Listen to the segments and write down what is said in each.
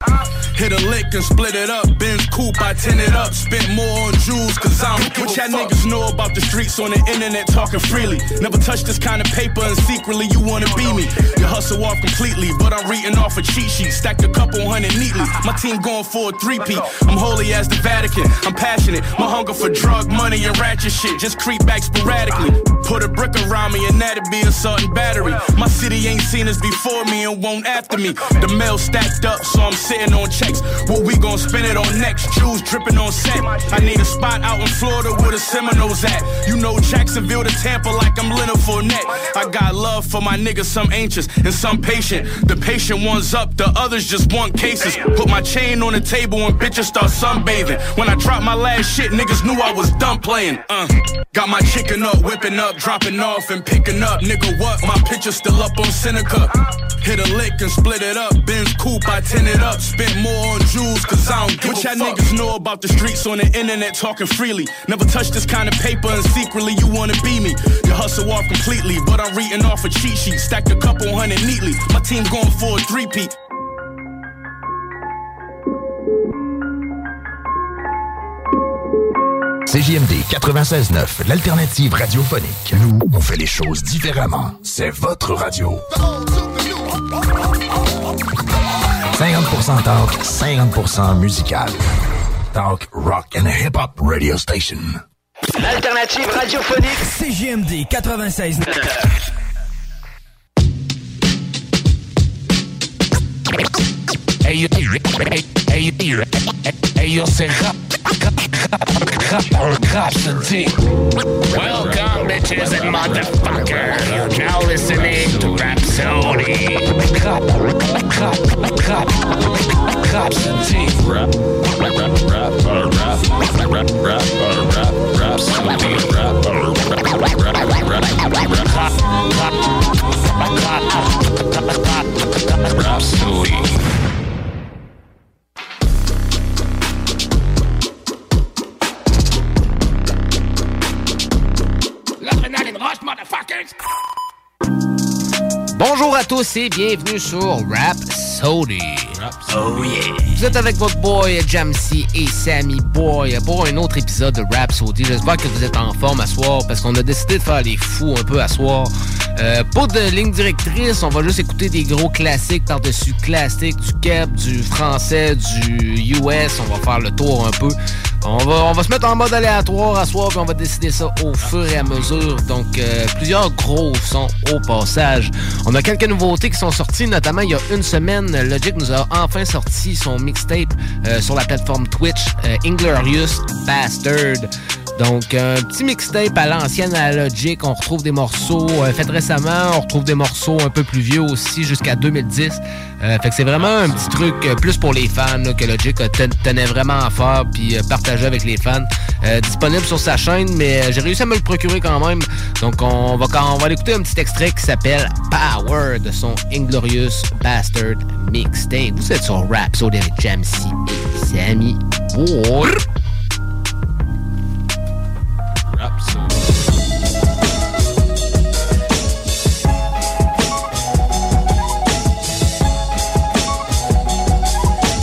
I Hit a lick and split it up. Benz coupe, I tin it up. Spent more on jewels, cause I'm what y'all niggas know about the streets on the internet talking freely. Never touched this kind of paper and secretly you wanna be me. You hustle off completely, but I'm reading off a cheat sheet. Stacked a couple hundred neatly. My team going for a three-peat. I'm holy as the Vatican. I'm passionate. My hunger for drug money and ratchet shit just creep back sporadically. Put a brick around me and that'd be assault and battery. My city ain't seen us before me and won't after me. The mail stacked up, so I'm sitting on checks. What we gon' spend it on next? Jewels dripping on set. I need a spot out in Florida where the Seminoles at. You know Jacksonville to Tampa like I'm Leonard Fournette. I got love for my niggas, some anxious and some patient. The patient one's up, the others just want cases. Put my chain on the table and bitches start sunbathing. When I dropped my last shit, niggas knew I was done playing. Uh, got my chicken up, whipping up, dropping off and picking up. Nigga, what? My picture still up on Seneca. Hit a lick and split it up. Benz coupe, I tin it up. Spent more on jewels, cause I don't give what y'all niggas know about the streets on the internet talking freely. Never touch this kind of paper and secretly you wanna be me. You hustle off completely, but I'm reading off a cheat sheet. Stacked a couple hundred neatly. My team going for a three-peat. CJMD 96.9, l'alternative radiophonique. Nous, on fait les choses différemment. C'est votre radio. 50% talk, 50% musical. Talk, rock and hip-hop radio station. L'alternative radiophonique. CJMD 96. Hey, yo, hey, hey, hey, hey, Welcome, bitches and motherfuckers. You're now listening to Rhapsody. Rap, rap, rap, rap. Rap, rap, rap, rap, rap, rap, rap, rap, rap, rap, Rhapsody. Motherfuckers! Bonjour à tous et bienvenue sur Rap Sody. Oh yeah. Vous êtes avec votre boy Jamsey et Sammy Boy pour un autre épisode de Rap Sody. J'espère que vous êtes en forme à soir parce qu'on a décidé de faire les fous un peu à soir. Euh, pas de ligne directrice, on va juste écouter des gros classiques par-dessus classiques, du Keb, du français, du US. On va faire le tour un peu. On va, on va se mettre en mode aléatoire à soir, puis on va décider ça au fur et à mesure. Donc, euh, plusieurs gros sons au passage. On a quelques nouveautés qui sont sorties, notamment il y a une semaine, Logic nous a enfin sorti son mixtape euh, sur la plateforme Twitch, euh, Inglorious Bastard. Donc, un petit mixtape à l'ancienne à Logic. On retrouve des morceaux euh, faits récemment. On retrouve des morceaux un peu plus vieux aussi, jusqu'à 2010. Euh, fait que c'est vraiment un petit truc euh, plus pour les fans que Logic ten- tenait vraiment à faire puis partager avec les fans. Disponible sur sa chaîne, mais j'ai réussi à me le procurer quand même. Donc, on va, on va aller écouter un petit extrait qui s'appelle Power de son Inglorious Bastard Mixtape. Vous êtes sur Rap, sur avec Jamsey et Sammy Boy.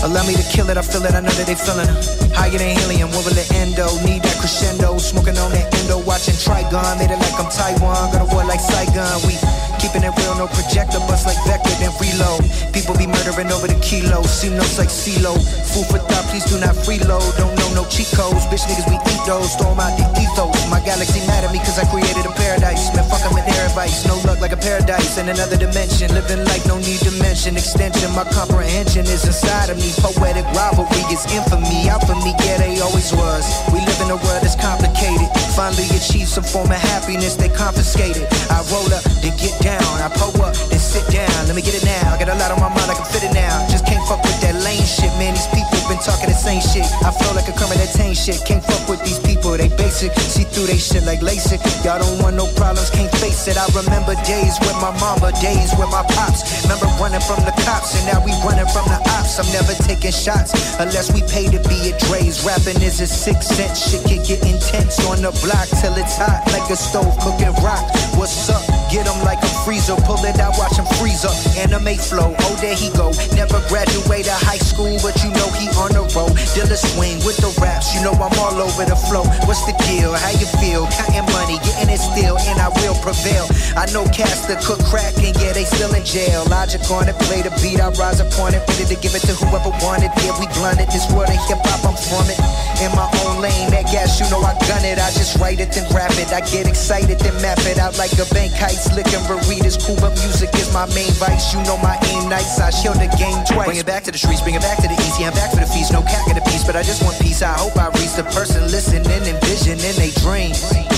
Allow me to kill it, I feel it, I know that they feeling it. Higher than helium, what will it endo? Need that crescendo, smoking on that endo, watching Trigun, made it like I'm Taiwan, got a war like Saigon. We keeping it real, no projector, bust like Vector, then reload. People be murderin' over the kilos. See notes like CeeLo. Food for thought, please do not freeload. Don't know no cheat codes. Bitch niggas, we eat those. Storm out the ethos. My galaxy mad at me cause I created a paradise. Man, fuck I'm in air advice. No luck like a paradise in another dimension. Living like no need to mention. Extension, my comprehension is inside of me. Poetic rivalry is infamy. Out for me, yeah, they always was. We live in a world that's complicated. Finally achieve some form of happiness, they confiscated. I roll up, then get down. I pull up, then sit down. Let me get it now. I got a lot on my mind, I can fit it now. Just can't fuck with that lame shit, man. These people talking the same shit. I flow like a that tame shit. Can't fuck with these people, they basic. See through they shit like LASIK. Y'all don't want no problems, can't face it. I remember days with my mama, days with my pops. Remember running from the cops, and now we running from the ops. I'm never taking shots unless we pay to be at Dre's. Rapping is a six cent shit, can get intense on the block till it's hot like a stove cooking rock. What's up? Get him like a freezer, pull it out, watch him freeze up. Anime flow, oh there he go. Never graduated high school, but you know he on the road. Dilla swing with the raps, you know I'm all over the flow. What's the deal? How you feel? Counting money, getting it still, and I will prevail. I know cats that cook crack, and yeah, they still in jail. Logic on it, play the beat, I rise upon it, ready to give it to whoever wanted. Yeah, we blunted this world of hip hop, I'm from it. In my own lane, that gas, you know I gun it. I just write it then rap it. I get excited then map it out like a bank heist. Licking burritos, cool, but music is my main vice. You know my aim nights, I shield the game twice. Bring it back to the streets, bring it back to the easy. I'm back for the feast, no cack of the piece, but I just want peace. I hope I reach the person listening, envisioning they dreams.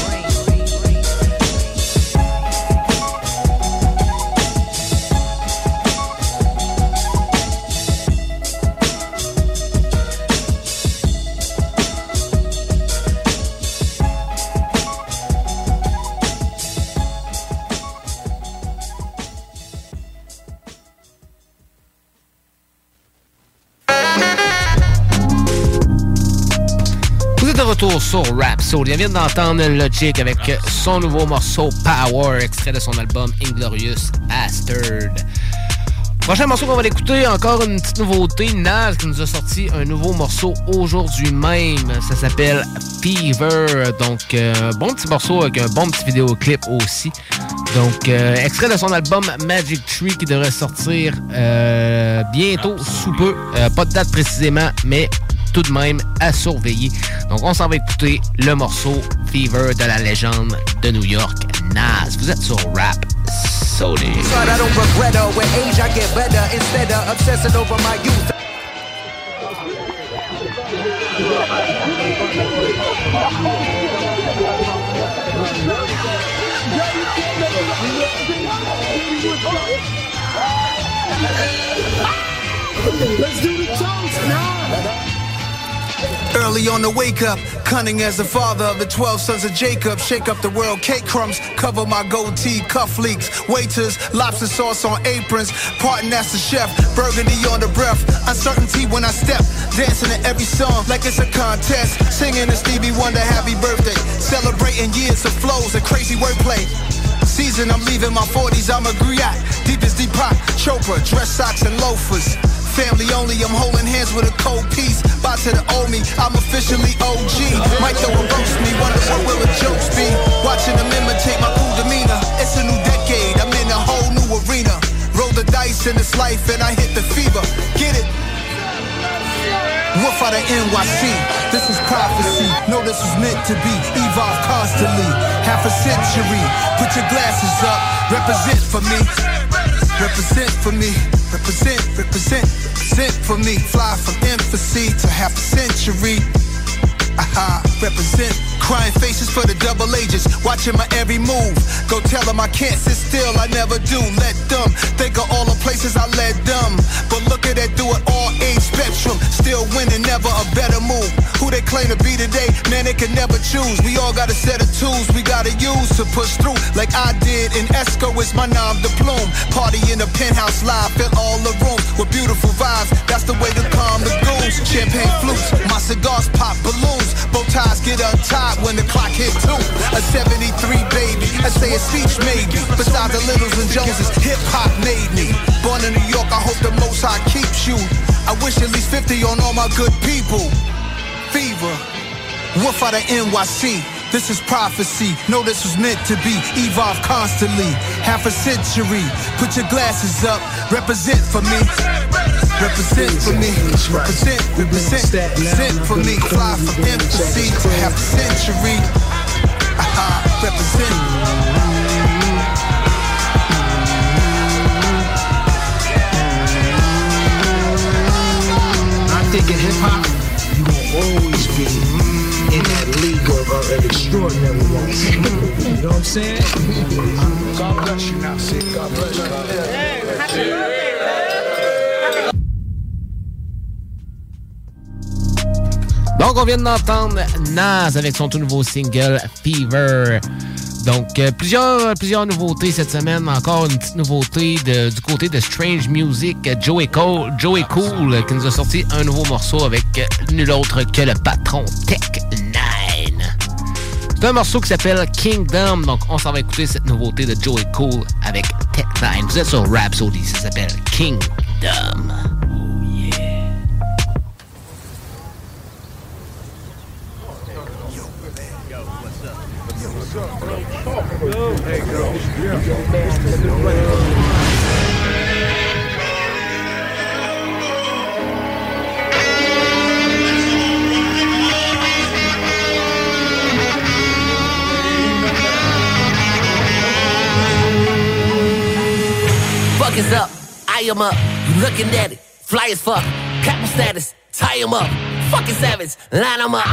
Retour sur Rap Soul. On vient d'entendre Logic avec son nouveau morceau Power, extrait de son album Inglorious Bastard. Prochain morceau qu'on va l'écouter, encore une petite nouveauté. Nas qui nous a sorti un nouveau morceau aujourd'hui même. Ça s'appelle Fever. Donc, euh, bon petit morceau avec un bon petit vidéoclip aussi. Donc, euh, extrait de son album Magic Tree qui devrait sortir euh, bientôt, sous peu. Euh, pas de date précisément, mais tout de même à surveiller. Donc, on s'en va écouter le morceau Fever de la légende de New York, Nas. Vous êtes sur Rap Sony. Let's do the toast now. Early on the wake up, cunning as the father of the 12 sons of Jacob. Shake up the world, cake crumbs, cover my goatee, cuff leaks. Waiters, lobster sauce on aprons. Parton, that's the chef. Burgundy on the breath. Uncertainty when I step. Dancing to every song like it's a contest. Singing to Stevie Wonder, happy birthday. Celebrating years of flows and crazy wordplay. Season, I'm leaving my 40s, I'm a griot. Deep as Deepak, Chopra, dress socks and loafers. Family only, I'm holding hands with a cold piece. By to the old me, I'm officially OG. Might throw a roast me, wonder what will the jokes be. Watching them imitate my cool demeanor. It's a new decade, I'm in a whole new arena. Roll the dice in this life and I hit the fever. Get it? Wolf out of NYC, this is prophecy. Know this was meant to be. Evolve constantly. Half a century. Put your glasses up. Represent for me. Represent, for me. Fly from empathy. Beside the littles and Joneses. Hip hop made me. Born in New York, I hope the most I keeps you. I wish at least 50 on all my good people. Fever. Wolf out of NYC, Represent. Represent, represent, for me. Fly from infancy to half a century. Aha, represent. Crying faces for the double ages, watching my every move. Go tell them I can't sit still, I never do. Let them think of all the places I led them. But look at that, do it all age spectrum. Still winning, never a better move. Who they claim to be today, man, they can never choose. We all got a set of tools we gotta use to push through, like I did. And Esco is my nom de plume. Party in the penthouse live, fill all the rooms with beautiful vibes. That's the way to calm the goons. Champagne flutes, my cigars pop balloons. Bow ties get untied when the clock hit two. A 73 baby, I say a speech maybe. Besides the Littles and Joneses, hip hop made me. Born in New York, I hope the most high keeps you. I wish at least 50 on all my good people. Fever, Wolf out of NYC. This is prophecy. Know this was meant to be. Evolve constantly. Half a century. Put your glasses up. Represent for me. Represent for me, represent, represent, represent for me. Fly from infancy to half a century. Aha, represent. Think in hip hop, you will always be in that league of uh, extraordinary ones. you know what I'm saying? God bless you now, Sid. God bless you. Donc, on vient d'entendre Nas avec son tout nouveau single Fever. Donc, euh, plusieurs, plusieurs nouveautés cette semaine. Encore une petite nouveauté du côté de Strange Music. Joey Cole, Joey Cool euh, qui nous a sorti un nouveau morceau avec euh, nul autre que le patron Tech 9. C'est un morceau qui s'appelle Kingdom. Donc, on s'en va écouter cette nouveauté de Joey Cool avec Tech 9. Vous êtes sur Rhapsody. Ça s'appelle Kingdom. Fuck is up, I am up. You looking at it, fly as fuck. Captain status, tie him up. Fucking savage, line him up.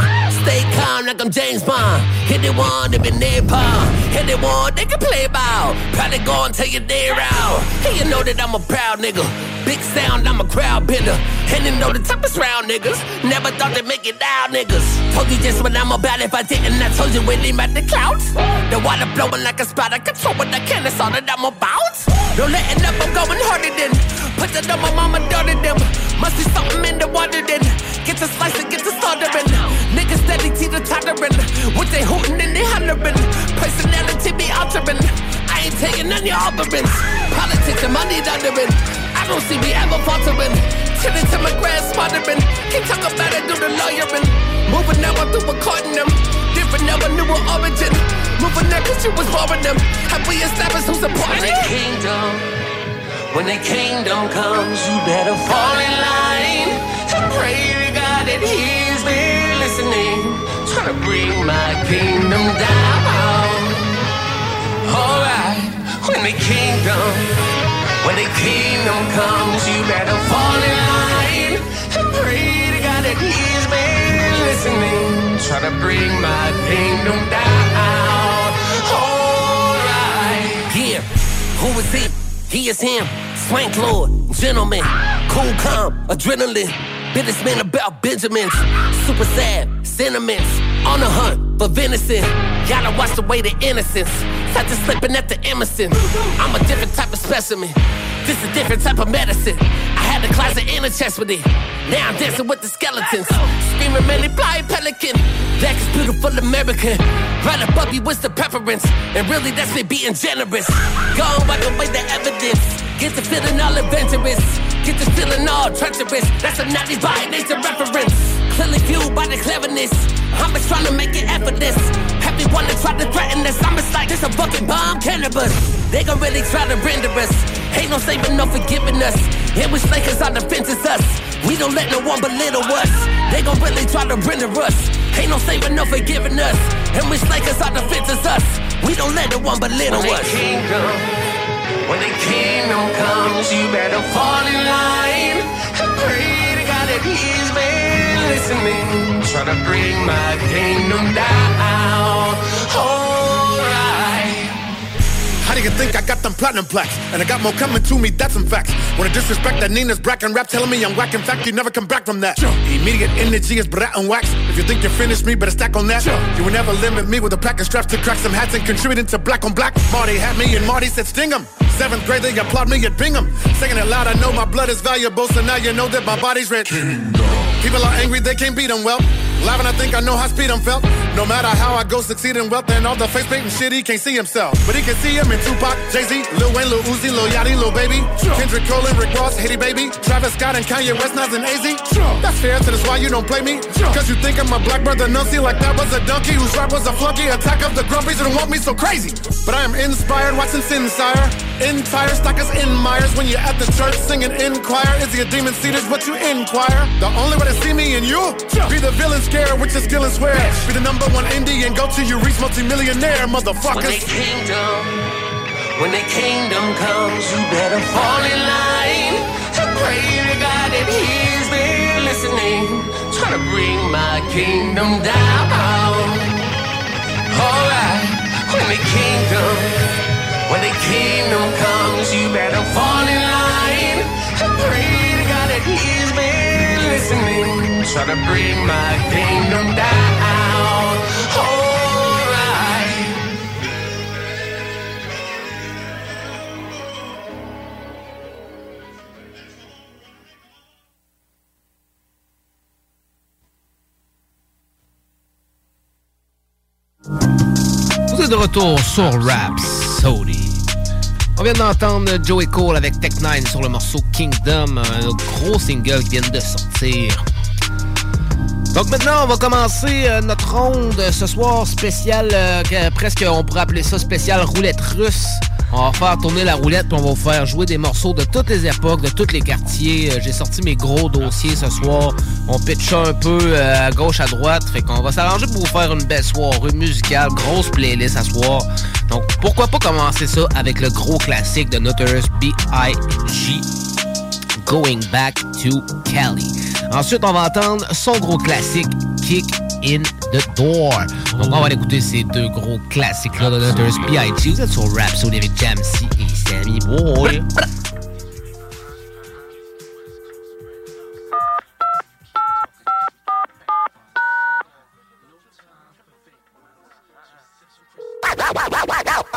Stay calm like I'm James Bond. Hit the one, they been napalm. Hit the one, they can play ball. Probably go and tell your day out. Hey, you know that I'm a proud nigga. Big sound, I'm a crowd bender. And you know the of round niggas. Never thought they'd make it down, niggas. Told you just what I'm about if I didn't. I told you when they at the clouds. The water blowing like a spout. I control what I can, that's all that I'm about. Don't let it up, I'm going harder than. Put that on my mama, daughter them. Must be something in the water then. Get to slice and get to slaughtering. Niggas steady teeter tottering. What they hooting and they hollering. Personality be altering. I ain't taking none of your offerings. Politics and money laundering. I don't see me ever faltering. Till into my smothering. Can't talk about it, do the lawyering. Moving now, I'm through recording them. Different now, a newer origin. Moving there, cause you was warring them. Have we established who's important? When the kingdom, when the kingdom comes, you better fall in line. And pray to God that He's been listening. Trying to bring my kingdom down. Alright, when the kingdom, when the kingdom comes, you better fall in line. And pray to God that He's been listening. Try to bring my kingdom down. Alright. Yeah, who is he? He is him. Swank Lord, gentleman, cool, calm, adrenaline. Businessman about Benjamins. Super sad, sentiments. On the hunt for venison. Gotta watch the way to innocence. Such as slipping at the Emerson. I'm a different type of specimen. This a different type of medicine. I had the closet in a chest with it. Now I'm dancing with the skeletons. Screaming, man, fly pelican. Black is beautiful American. Right above you with the preference. And really, that's me being generous. Go and wipe away the evidence. Get the feeling all adventurous. Get the feeling all treacherous. That's a 90s by nature reference. Clearly fueled by the cleverness. I'm just trying to make it effortless. Everyone that tried to threaten us, I'm just like, this a fucking bomb cannabis. They gon' really try to render us. Ain't no saving, no forgiving us. And we slakers on the fence is us. We don't let no one belittle us. They gon' really try to render us. Ain't no saving, no forgiving us. And we slakers on the fence is us. We don't let no one belittle When the us. kingdom, when the kingdom comes, you better fall in line and pray to God that He's been listening. Try to bring my kingdom down. Alright. You think I got them platinum plaques? And I got more coming to me, that's some facts. Wanna disrespect that Nina's brack and rap telling me I'm whack. In fact, you never come back from that. Immediate energy is brat and wax. If you think you finished me, better stack on that. You will never limit me with a pack of straps to crack some hats and contributing to black on black. Marty had me and Marty said sting 'em. Seventh grade, they applaud me at Bingham. Saying it loud, I know my blood is valuable, so now you know that my body's red. People are angry, they can't beat them well. Laughing, I think I know how speed I'm felt. No matter how I go, succeed in wealth and all the face painting shit, he can't see himself. But he can see him in Tupac, Jay Z, Lil Wayne, Lil Uzi, Lil Yachty, Lil Baby, Kendrick Cole and Rick Ross, Haiti Baby, Travis Scott and Kanye West, Nas and AZ. That's fair, so that's why you don't play me. Cause you think I'm a black brother, Nuncy, like that was a donkey whose rap was a flunky. Attack of the grumpies and want me so crazy. But I am inspired, watching Sin Sire. Entire stockers in Myers when you're at the church singing in choir. Is he a demon seated? What you inquire? The only way to see me and you be the villain scare with your skill and swear. Be the number one indie and go to you reach multimillionaire, motherfuckers. When the kingdom, when the kingdom comes, you better fall in line and pray to God that He's been listening, trying to bring my kingdom down. Alright, when the kingdom, when the kingdom comes, you better fall in line and pray to God that He's been listening, trying to bring my kingdom down. Alright. Retour sur Rap Sody. On vient d'entendre Joey Cole avec Tech 9 sur le morceau Kingdom, un gros single qui vient de sortir. Donc maintenant, on va commencer euh, notre ronde ce soir spécial, euh, que presque on pourrait appeler ça spécial roulette russe. On va faire tourner la roulette puis on va vous faire jouer des morceaux de toutes les époques, de tous les quartiers. Euh, J'ai sorti mes gros dossiers ce soir. On pitch un peu euh, à gauche, à droite. Fait qu'on va s'arranger pour vous faire une belle soirée musicale, grosse playlist à soir. Donc pourquoi pas commencer ça avec le gros classique de Notorious B.I.G. Going Back to Cali. Ensuite, on va entendre son gros classique Kick in the Door. Donc, on va aller écouter ces deux gros classiques-là de Notorious B.I.G. Vous êtes sur Rap Soul avec Jamsey et Sammy Boy.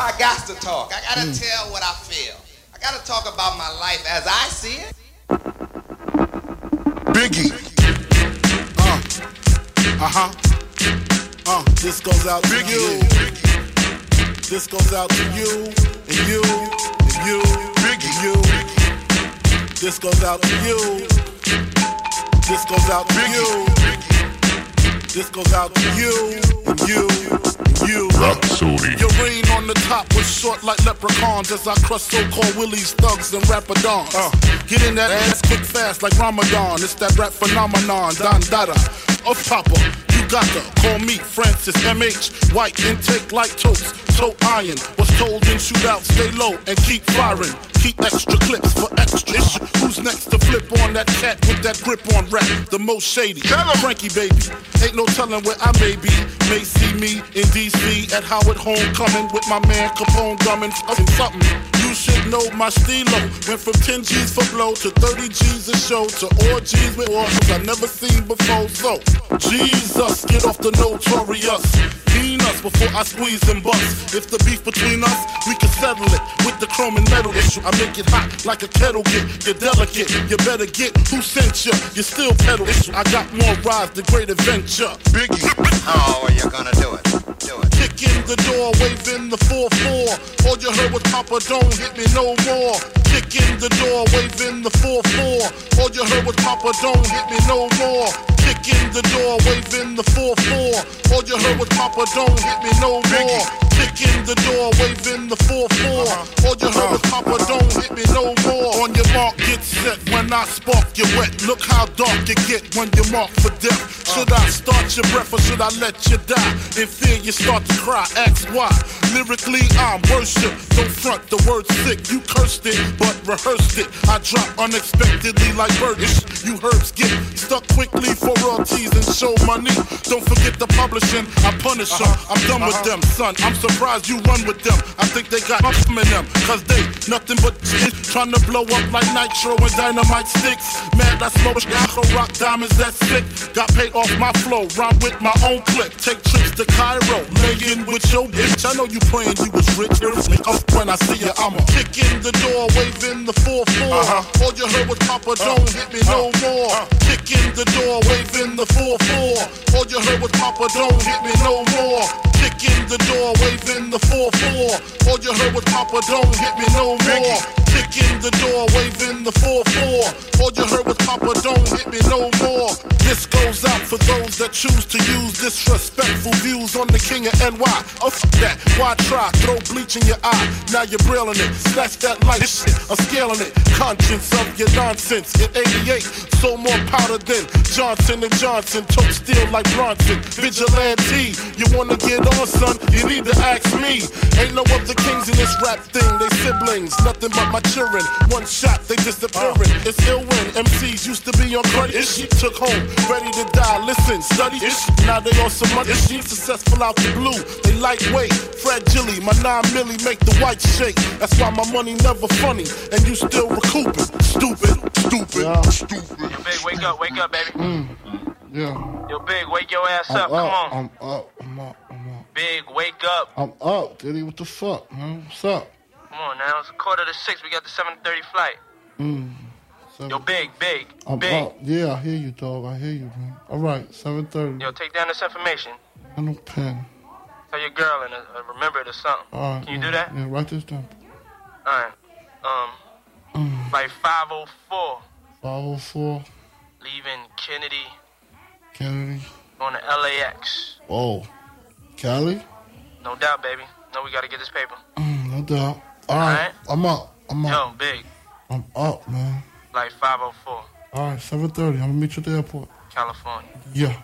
I got to talk. I got to hmm. tell what I feel. I got to talk about my life as I see it. Biggie. Uh. Uh-huh. Uh, this goes out to you. This goes out to you and you and you Biggie. and you. This goes out to you. This goes out to you. This goes out to you and you and you. Rhapsody. Your reign on the top was short like leprechauns as I crush so-called willies, thugs, and rapadons. Uh, get in that ass quick fast like Ramadan. It's that rap phenomenon, Don Dada. Of Papa, you got to call me Francis MH. White intake like toast, toe iron. Was told in shootout, stay low and keep firing. Keep extra clips for extra. issue. Who's next to flip on that cat with that grip on rap? The most shady. Frankie baby. Ain't no telling where I may be. May see me in DC at Howard Homecoming with my man Capone drumming fucking something. You should know my stilo. Went from 10 G's for blow to 30 G's a show to all G's with orphans I never seen before. So, Jesus, get off the notorious. Clean us before I squeeze and bust. If the beef between us, we can settle it with the chrome and metal issue. I make it hot like a kettle get. You're delicate, you better get who sent you. You still pedal. I got more rides than great adventure. Biggie. How are you gonna do it? Do it. Kick in the door, waving the 4-4. All you heard was Papa, don't hit me no more. Kick in the door, waving the 4-4. All you heard was Papa, don't hit me no more. Kick in the door, waving the 4-4. All you heard was Papa, don't hit me no more. Kick in the door, waving the 4-4. All you heard was Papa, don't hit me no more. On your mark, get set. When I spark, you wet. Look how dark you get when you're marked for death. Should I start your breath or should I let you die? In fear, you start to cry. Ask why. Lyrically, I'm worship. Don't front the word sick. You cursed it, but rehearsed it. I drop unexpectedly like birdish. You herbs get stuck quickly for royalties and show money. Don't forget the publishing. I punish them. Uh-huh. I'm done with uh-huh. them, son. I'm surprised you run with them. I think they got something in them. Cause they nothing but shit. Trying to blow up like nitro and dynamite sticks. Mad, I smoke Yako rock diamonds that's sick. Got paid off my flow. Rhyme with my own clip. Take trips to Cairo. Laying with your bitch. I know you praying you was rich. Up when I see you, I'ma kick in the door, waving the 4-4. Uh-huh. Uh-huh. Uh-huh. All you heard was Papa, don't hit me no more. Kick in the door, waving the 4-4. All you heard was Papa, don't hit me no more. Kick in the door, waving the 4-4. All you heard was Papa, don't hit me no more. Kick in the door, waving the 4-4. All you heard was Papa, don't hit me no more. This goes out for those that choose to use disrespectful views on the king of NY. Oh, f that. Why try? Throw bleach in your eye. Now you're brailing it. Snatch that light shit. I'm scaling it. Conscience of your nonsense. In 88, so more powder than Johnson and Johnson. Tote steel like Bronson. Vigilante. You wanna get on, son? You need to ask me. Ain't no other kings in this rap thing. They siblings. Nothing but my children. One shot, they disappearing. It's ill when MCs used to be on credit. She took home, ready to die. Listen, study. Now they on some money. She successful out the blue. They lightweight, fragile. My nine milli make the white shake. That's why my money never funny, and you still recouping. Stupid, stupid, stupid. Yo, big, wake up, wake up, baby. Mm. Yeah. Yo, big, wake your ass I'm up. up. Come on. I'm up. I'm up. I'm up. Big, wake up. I'm up, Diddy. What the fuck, man? What's up? Come on now. It's a quarter to six. We got the 7:30 flight. Mm. Yo, big, big, I'm big. up. Yeah, I hear you, dog. I hear you, man. All right, 7:30. Yo, take down this information. I no pen. Tell your girl and uh, uh, remember it or something. All right. Can you yeah, do that? Yeah, write this down. All right. Um, like 504, 504 leaving Kennedy Kennedy. on the LAX. Oh, Cali? No doubt, baby. No, we gotta get this paper. Mm, no doubt. All right, Alright. I'm up. I'm up. Yo, big, I'm up, man. like 504, All right, 7:30. I'm gonna meet you at the airport. California. Yeah.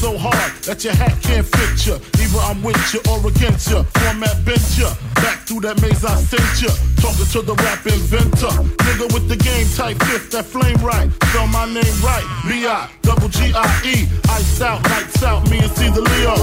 So hard that your hat can't fit you. Either I'm with you or against you. Format bent you. Back through that maze I sent you. Talking to the rap inventor. Nigga with the game type fifth, that flame right. Spell my name right. B-I, double G-I-E. Iced out, lights out, me and Caesar Leo.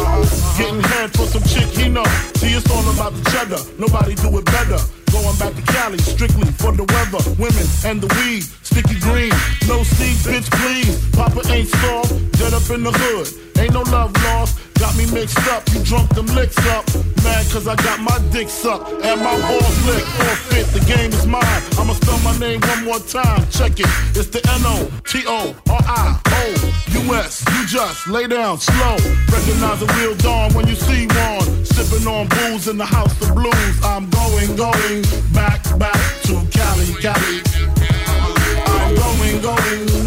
Getting head for some chick he know. See, it's all about the cheddar. Nobody do it better. Going back to Cali, strictly for the weather, women, and the weed. Sticky green, no seed, bitch, please. Papa ain't soft, dead up in the hood. Ain't no love lost, got me mixed up. You drunk them licks up. Mad cause I got my dick sucked and my balls licked. Forfeit, the game is mine. I'ma spell my name one more time. Check it, it's the N-O-T-O-R-I-O-U-S. You just lay down slow. Recognize a real dawn when you see one. Sipping on booze in the house of blues. I'm going, going back, back to Cali, Cali. I'm going, going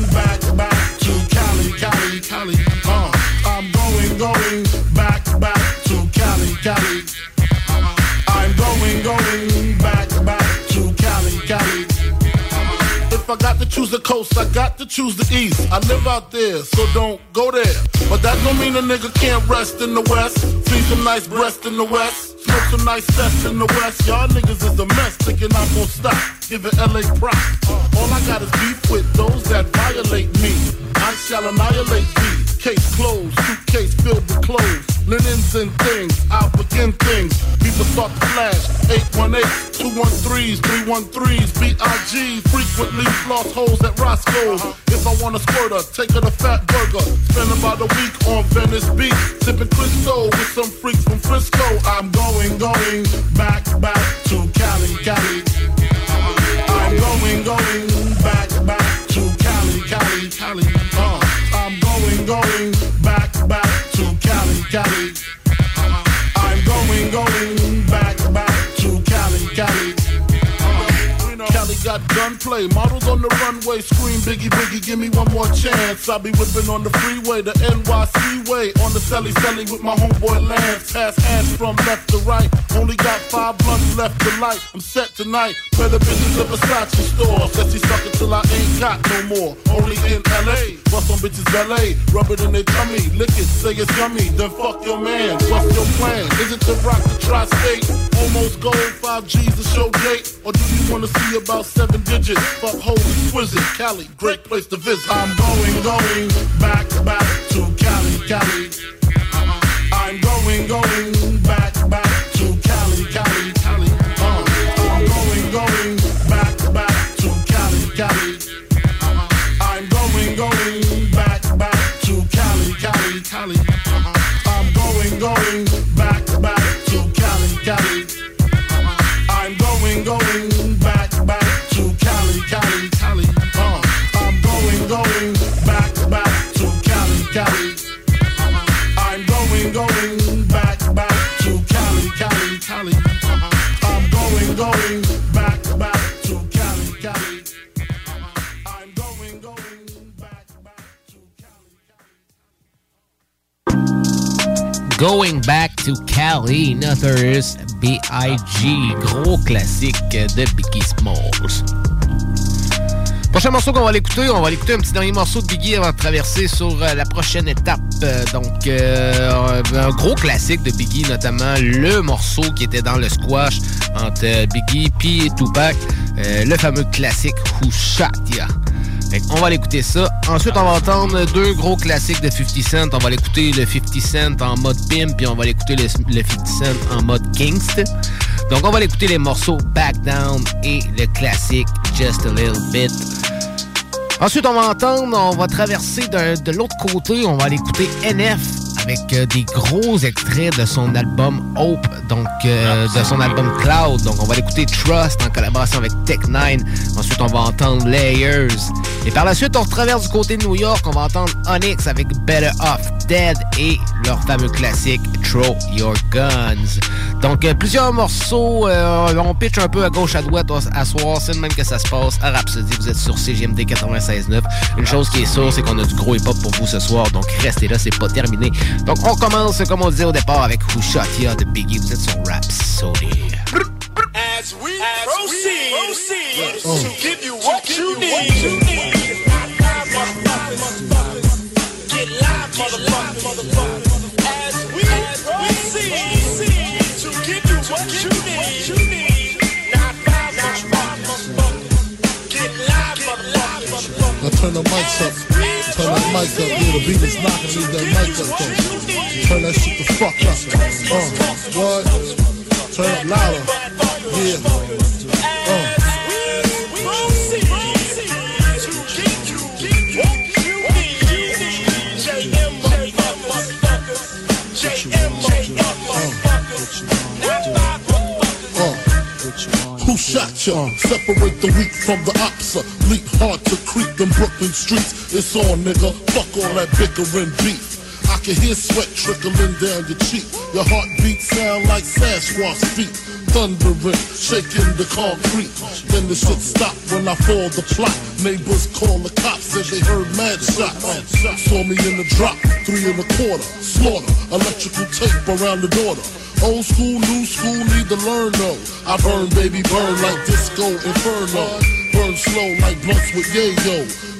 I got to choose the coast, I got to choose the east. I live out there, so don't go there. But that don't mean a nigga can't rest in the west. See some nice breast in the west. Smoke some nice cess in the west. Y'all niggas is a mess, thinking I'm gonna stop. Giving LA props. Uh, all I got is beef with those that violate me. I shall annihilate thee. Case closed, suitcase filled with clothes. Linens and things, I'll begin things. People start to flash. 818, 213s, 313s, BIG. Frequently lost holes at Roscoe's. Uh-huh. If I want a squirter, take her to Fatburger. Spend about a week on Venice Beach. Sipping Crisco with some freaks from Frisco. I'm going, going back, back to Cali, Cali. I'm going, going back, back to Cali, Cali, Cali. Uh, I'm going, going back, back to Cali, Cali. I'm going, going Got gunplay, models on the runway scream Biggie Biggie, give me one more chance. I'll be whipping on the freeway, the NYC way, on the celly celly with my homeboy Lance. Pass ass from left to right, only got five blunts left to light. I'm set tonight, better bitches at Versace store. Said she suck till I ain't got no more. Only in LA, bust on bitches ballet, rub it in their tummy, lick it, say it's yummy, then fuck your man. What's your plan? Is it to rock the tri-state? Almost gold, five G's to show date, or do you wanna see about seven digits? Fuck whole exquisite, Cali, great place to visit. I'm going, going back, back to Cali, Cali. I'm going, going going back, back to Cali, Cali. I'm going, going back, back to Cali. Going back to Cali, Notorious B.I.G. Gros classique de Biggie Smalls. Prochain morceau qu'on va l'écouter, on va l'écouter un petit dernier morceau de Biggie avant de traverser sur euh, la prochaine étape. Euh, donc, euh, un gros classique de Biggie, notamment le morceau qui était dans le squash entre Biggie et Tupac, le fameux classique Who Shot. On va l'écouter ça. Ensuite, on va entendre deux gros classiques de 50 Cent. On va l'écouter le 50 Cent en mode pimp, puis on va l'écouter le, 50 Cent en mode gangsta. Donc, on va l'écouter les morceaux Back Down et le classique Just a Little Bit. Ensuite, on va entendre, on va traverser de, l'autre côté, on va aller écouter NF avec euh, des gros extraits de son album Hope, donc euh, de son album Cloud. Donc on va l'écouter Trust en collaboration avec Tech9. Ensuite, on va entendre Layers. Et par la suite, on traverse du côté de New York, on va entendre Onyx avec Better Off Dead et leur fameux classique Throw Your Guns. Donc euh, plusieurs morceaux, on pitch un peu à gauche à droite à soir, c'est même que ça se passe à Rhapsody. Vous êtes sur CGMD 96.9. Une chose qui est sûre, c'est qu'on a du gros hip-hop pour vous ce soir, donc restez là, c'est pas terminé. Donc, on commence, comme on disait au départ, avec Who Shot Ya de Biggie. Vous êtes sur Rhapsody. As we proceed, proceed to give you what you need. Get live, motherfucker. As we proceed to give you what you need. Not five, motherfucker. Get live, motherfucker. Now turn the mics up. Turn that mic up. Yeah, the beat is knocking. Leave that mic up though. Turn that shit the fuck up. Uh, what? Turn it louder. Yeah. Uh. Shot ya? Separate the weak from the opsa. Leap hard to creep them Brooklyn streets. It's on, nigga. Fuck all that bickering beef. I can hear sweat trickling down your cheek. Your heartbeat sound like Sasquatch feet. Thundering, shaking the concrete. Then the shit stop when I fall the plot. Neighbors call the cops, said they heard mad shots. Saw me in the drop, three and a quarter. Slaughter, electrical tape around the daughter. Old school, new school, need to learn though. I burn, baby, burn like disco inferno. Burn slow like blunts with yayo.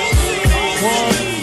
One.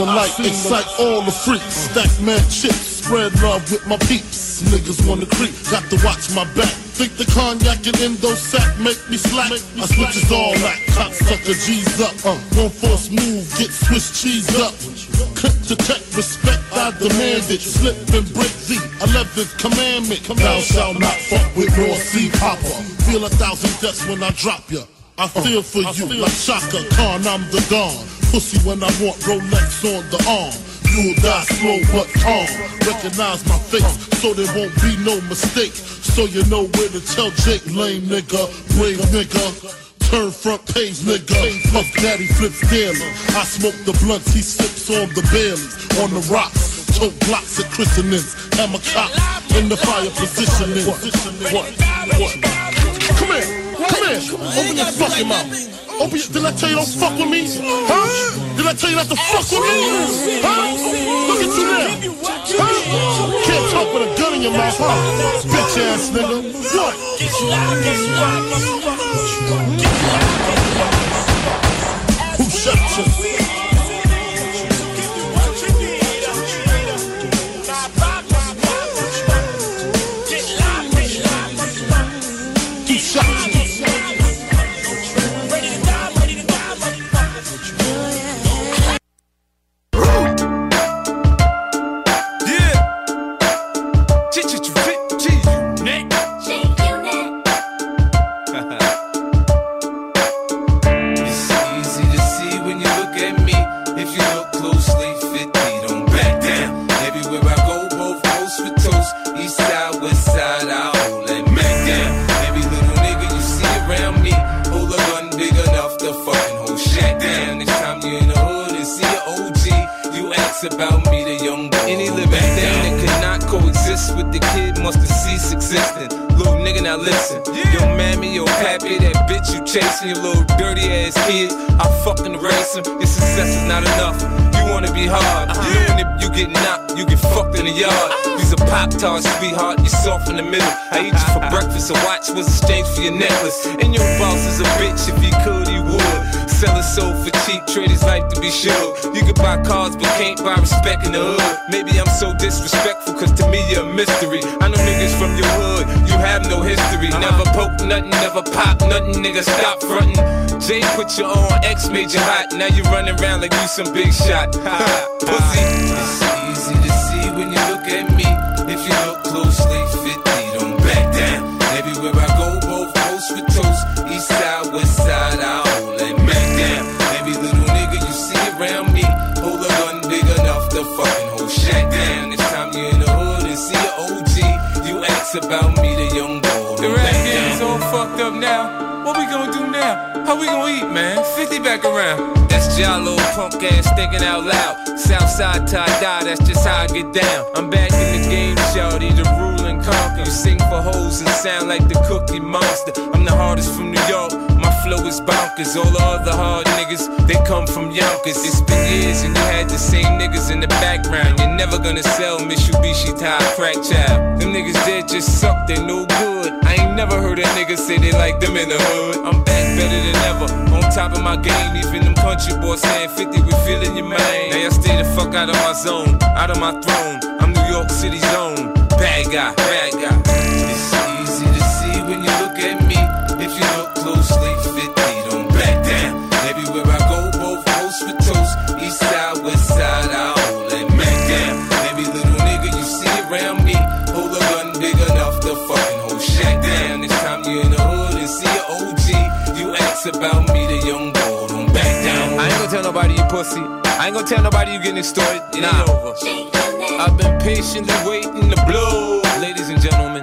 The light excite all the freaks. Stack mad chips, spread love with my peeps. Niggas wanna creep, got to watch my back. Think the cognac and endo sack make me slack. I switches all that, cocksucker G's up. Uh, one force move, get Swiss cheese up. Click to tech, respect, I demand it. Slip and break the 11th commandment. Thou shalt not fuck with North Sea Popper. Feel a thousand deaths when I drop ya. I feel for you like Chaka Khan, I'm the Don. Pussy when I want Rolex on the arm. You'll die slow but calm. Recognize my face so there won't be no mistake. So you know where to tell Jake, lame nigga, brave nigga. Turn front page, nigga. Puff Daddy flips daily. I smoke the blunts, he sips on the Baileys. On the rocks, tote blocks at christenings. Hammer cop in the fire positioning. What? What? What? Open your fucking mouth. Open your, did I tell you don't fuck with me? Huh? Did I tell you not to fuck with me? Huh? Look at you now. Huh? Can't talk with a gun in your mouth, huh? Bitch ass nigga. What? Who shot you? Cars, but can't buy respect in the hood. Maybe I'm so disrespectful, cause to me you're a mystery. I know niggas from your hood. You have no history. Uh-huh. Never poke nothing, never pop nothing. Nigga, stop frontin'. Jay put you on, X made you hot. Now you running around like you some big shot. Pussy. 50 back around. That's Jollo, punk ass thinking out loud. Southside tie dye, that's just how I get down. I'm back in the game, shawty, the rule and conquer. You sing for hoes and sound like the cookie monster. I'm the hardest from New York. My flow is bonkers. All the other hard niggas, they come from Yonkers. It's been years and you had the same niggas in the background. You're never gonna sell Mitsubishi tie crack child. Them niggas dead just suck, they no good. I ain't never heard a nigga say they like them in the hood. I'm better than ever. On top of my game, even them country boys saying 50, we feeling your mind. Now y'all stay the fuck out of my zone, out of my throne. I'm New York City's own. Bad guy, bad guy. Tell nobody you pussy. I ain't gonna tell nobody you getting. It ain't over. I've been patiently waiting to blow. Ladies and gentlemen,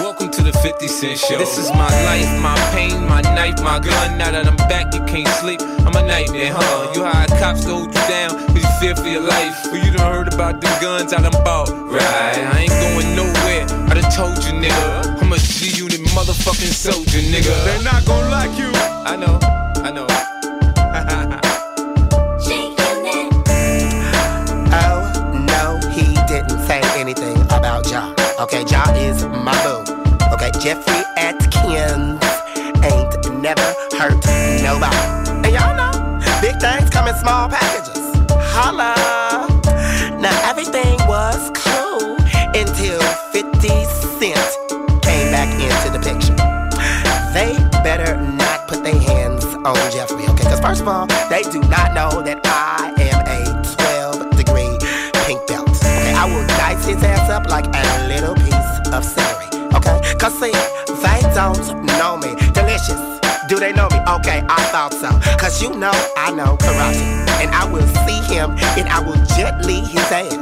welcome to the 50 Cent Show. This is my life, my pain, my knife, my gun. Now that I'm back, you can't sleep. I'm a nightmare, huh? You hide cops to hold you down, cause you fear for your life. But you done heard about them guns I done bought. Right, I ain't going nowhere. I done told you, nigga. I'm a G unit motherfucking soldier, nigga. They're not gonna like you. I know. Okay, I thought so. Cause you know I know karate. And I will see him and I will gently his ass.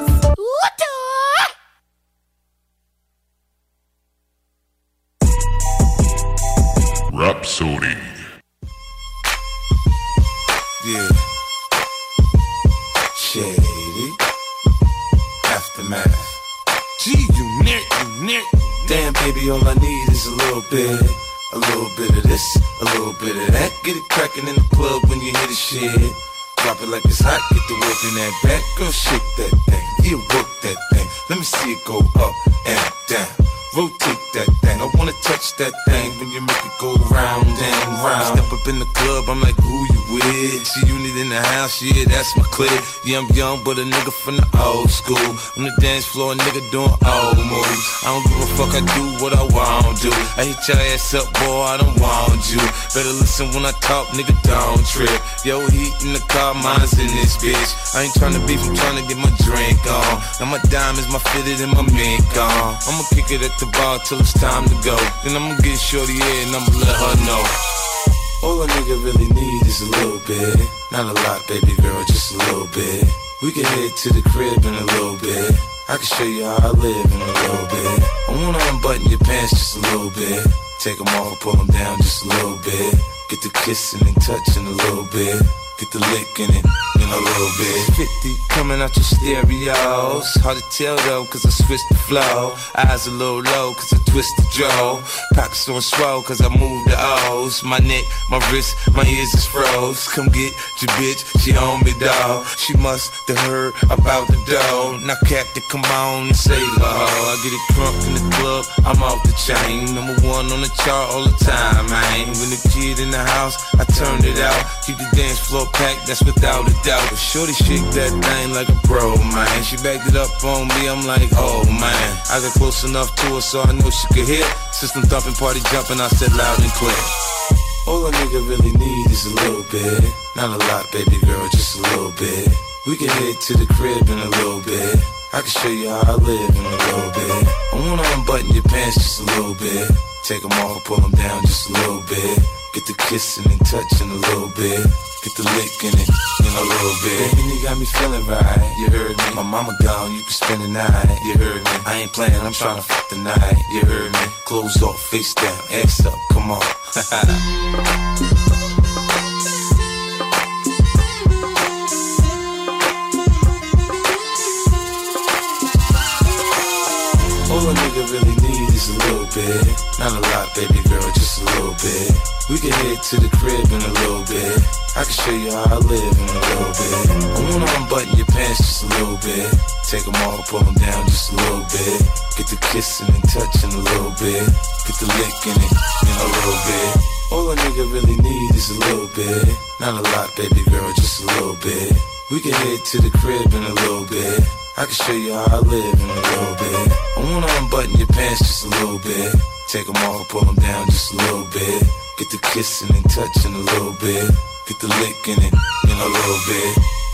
In the club when you hear the shit. Drop it like it's hot, get the work in that back. Girl, shake that thing, yeah, work that thing. Let me see it go up and down. Rotate that thing, I wanna touch that thing when you make it go round and round. Step up in the club, I'm like, who you with? G-Unit in the house, yeah, that's my clique. Yeah, I'm young, but a nigga from the old school. On the dance floor, a nigga doing old moves. I don't give a fuck, I do what I want to. I hit your ass up, boy, I don't want you. Better listen when I talk, nigga, don't trip. Yo, heat in the car, mine's in this bitch. I ain't tryna beef, I'm tryna get my drink on. Now my diamonds, my fitted, and my mink on. I'ma kick it at the bar till it's time to go. Then I'ma get shorty in and I'ma let her know. All a nigga really need is a little bit. Not a lot, baby girl, just a little bit. We can head to the crib in a little bit. I can show you how I live in a little bit. I wanna unbutton your pants just a little bit. Take them off, pull them down just a little bit. Get the kissing and touching a little bit. Get the licking it. In a little bit. 50 coming out your stereos. Hard to tell though, cause I switched the flow. Eyes a little low, cause I twist the jaw. Pockets on swell, cause I move the O's. My neck, my wrist, my ears is froze. Come get your bitch, she on me, dog. She must have heard about the dough. Now, Captain, come on and say low. I get it crunk in the club, I'm off the chain. Number one on the chart all the time, man. When the kid in the house, I turned it out. Keep the dance floor packed, that's without a doubt. But shorty shake that thing like a pro, man. She backed it up on me, I'm like, oh man. I got close enough to her so I know she could hear. System thumping, party jumping, I said loud and clear. All a nigga really need is a little bit. Not a lot, baby girl, just a little bit. We can head to the crib in a little bit. I can show you how I live in a little bit. I wanna unbutton your pants just a little bit. Take them off pull them down just a little bit. Get the kissing and touching a little bit. Get the lick in it in a little bit. Baby, you got me feeling right. You heard me. My mama gone, you can spend the night. You heard me. I ain't playing, I'm trying to fuck the night. You heard me. Clothes off, face down, ass up, come on. really need is a little bit. Not a lot, baby girl, just a little bit. We can head to the crib in a little bit. I can show you how I live in a little bit. I wanna unbutton your pants just a little bit. Take them off, pull them down just a little bit. Get the kissing and touching a little bit. Get the licking it in a little bit. All a nigga really need is a little bit. Not a lot, baby girl, just a little bit. We can head to the crib in a little bit. I can show you how I live in a little bit. I wanna unbutton your pants just a little bit. Take them off, pull them down just a little bit. Get the kissing and touching a little bit. Get the licking it in a little bit.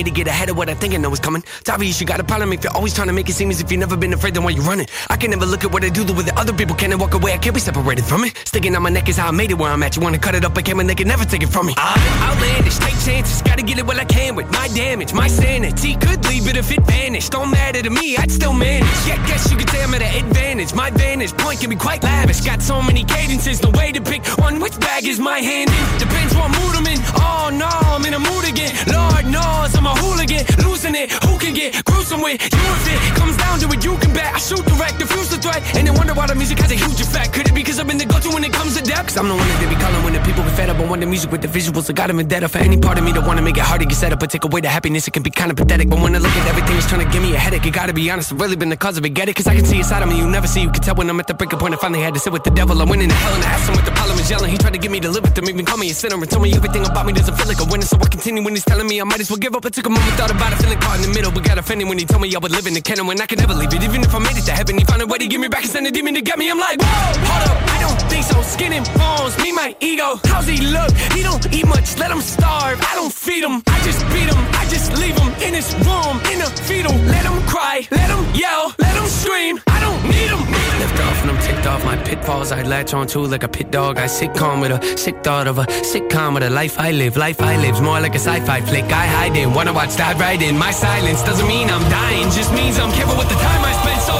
Way to get ahead of what I think I know is coming. Obvious you got a problem if you're always trying to make it seem as if you've never been afraid, then why you running? I can never look at what I do the way that other people can and walk away. I can't be separated from it. Sticking on my neck is how I made it where I'm at. You wanna cut it up again, and they can never take it from me. I'm outlandish, take chances, gotta get it while I can with my damage. My sanity could leave it if it vanished. Don't matter to me, I'd still manage. Yeah, guess you could say I'm at an advantage. My vantage point can be quite lavish. Got so many cadences, no way to pick one. Which bag is my hand in? Depends what mood I'm in. Oh no, I'm in a mood again. Lord knows I'm a hooligan, losing it. Who can get gruesome with you if it comes down to it? You can bet I shoot direct, diffuse the threat, and then wonder why the music has a huge effect. Could it be because I've been the go-to when it comes to depth? Cause I'm the one that they be calling when the people get fed up. I want the music with the visuals. I got them in debt for any part of me that wanna make it hard to get set up, but take away the happiness. It can be kind of pathetic. But when I look at everything, it's trying to give me a headache. You gotta be honest, I've really been the cause of it. Get it? Cause I can see inside of me. You never see. You can tell when I'm at the breaking point. I finally had to sit with the devil. I went into hell and I asked him what the problem is yelling. He tried to get me to live with him, even call me a sinner and tell me everything about me doesn't feel like a winner. So I continue when he's telling me I might as well give up. I took a moment, thought about it, feeling caught in the middle. But got offended when he told me I would live in the canon when I could never leave it. Even if I made it to heaven, he found a way to give me back and send a demon to get me. I'm like, whoa, hold up, I don't think so. Skin and bones, me, my ego. How's he look? He don't eat much, let him starve. I don't feed him, I just beat him. I just leave him in his room, in a fetal. Let him cry, let him yell, let him scream. I don't need him. Lift off and I'm ticked off my pitfalls. I latch on to like a pit dog. I sit calm with a sick thought of a sitcom with a life I live. Life I live's more like a sci-fi flick. I hide in, wanna watch dive right in. My silence doesn't mean I'm dying, just means I'm careful with the time I spend. So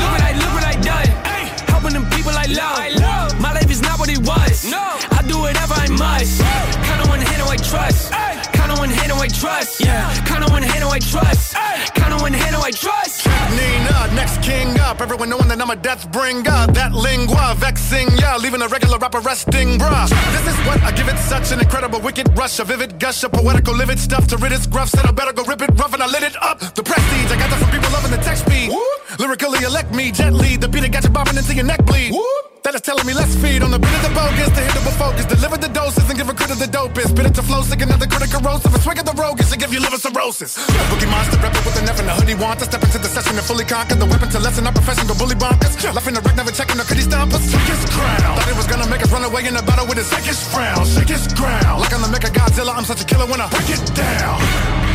look what I look what I done. Helping them people I love. My life is not what it was. No, I do whatever I must. Count on one hand, I trust. On one hand, I trust. Yeah, count on one hand, I trust. Count on one handle I trust. Nina, next king up. Everyone knowing that I'm a death bringer. That lingua vexing ya, leaving a regular rapper resting, bruh. This is what I give it such an incredible wicked rush, a vivid gush, a poetical livid stuff to rid its gruff. Said I better go rip it rough and I lit it up. The prestige, I got that from people loving the text speed. Lyrically elect me gently. The beat that got you bobbing into your neck bleed. That is telling me let's feed on the bit of the bogus to focus. Deliver the doses and give a crit of the dopest. Spit it to flow, sick another critic corrosive. A swig of the roguish to give you liver cirrhosis. Boogie monster, rep it with an F and a hoodie want to step into the session and fully conquer the weapon to lessen our profession. Go bully bonkers. Left in the wreck, never checking the could he stomp us. Took his crown. Thought it was gonna make us run away in the battle with his sickest frown. Shake his ground. Like I'm the Mega Godzilla, I'm such a killer when I break it down.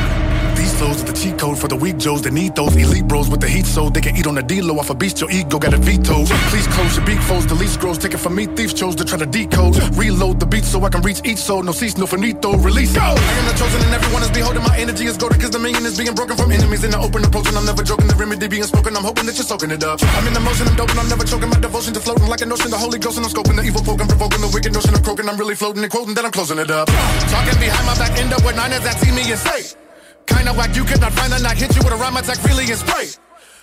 Flows are the cheat code for the weak Joes that need those elite bros with the heat so they can eat on the D-low off a beast. Your ego got a veto. Please close your beak foes, The delete scrolls. Take it from me, thieves chose to try to decode. Reload the beat so I can reach each soul. No cease, no finito, release. Go! I am the chosen and everyone is beholding. My energy is golden cause the million is being broken from enemies in the open approach. And I'm never joking, the remedy being spoken. I'm hoping that you're soaking it up. I'm in the motion, I'm doping, I'm never choking. My devotion to floating like a notion. The Holy Ghost and I'm scoping the evil poking, provoking the wicked notion of croaking. I'm really floating and quoting Then I'm closing it up. Talking behind my back, end up with nine that see me and say. Kinda whack, you could not find a knock, hit you with a rhyme attack, really and spray.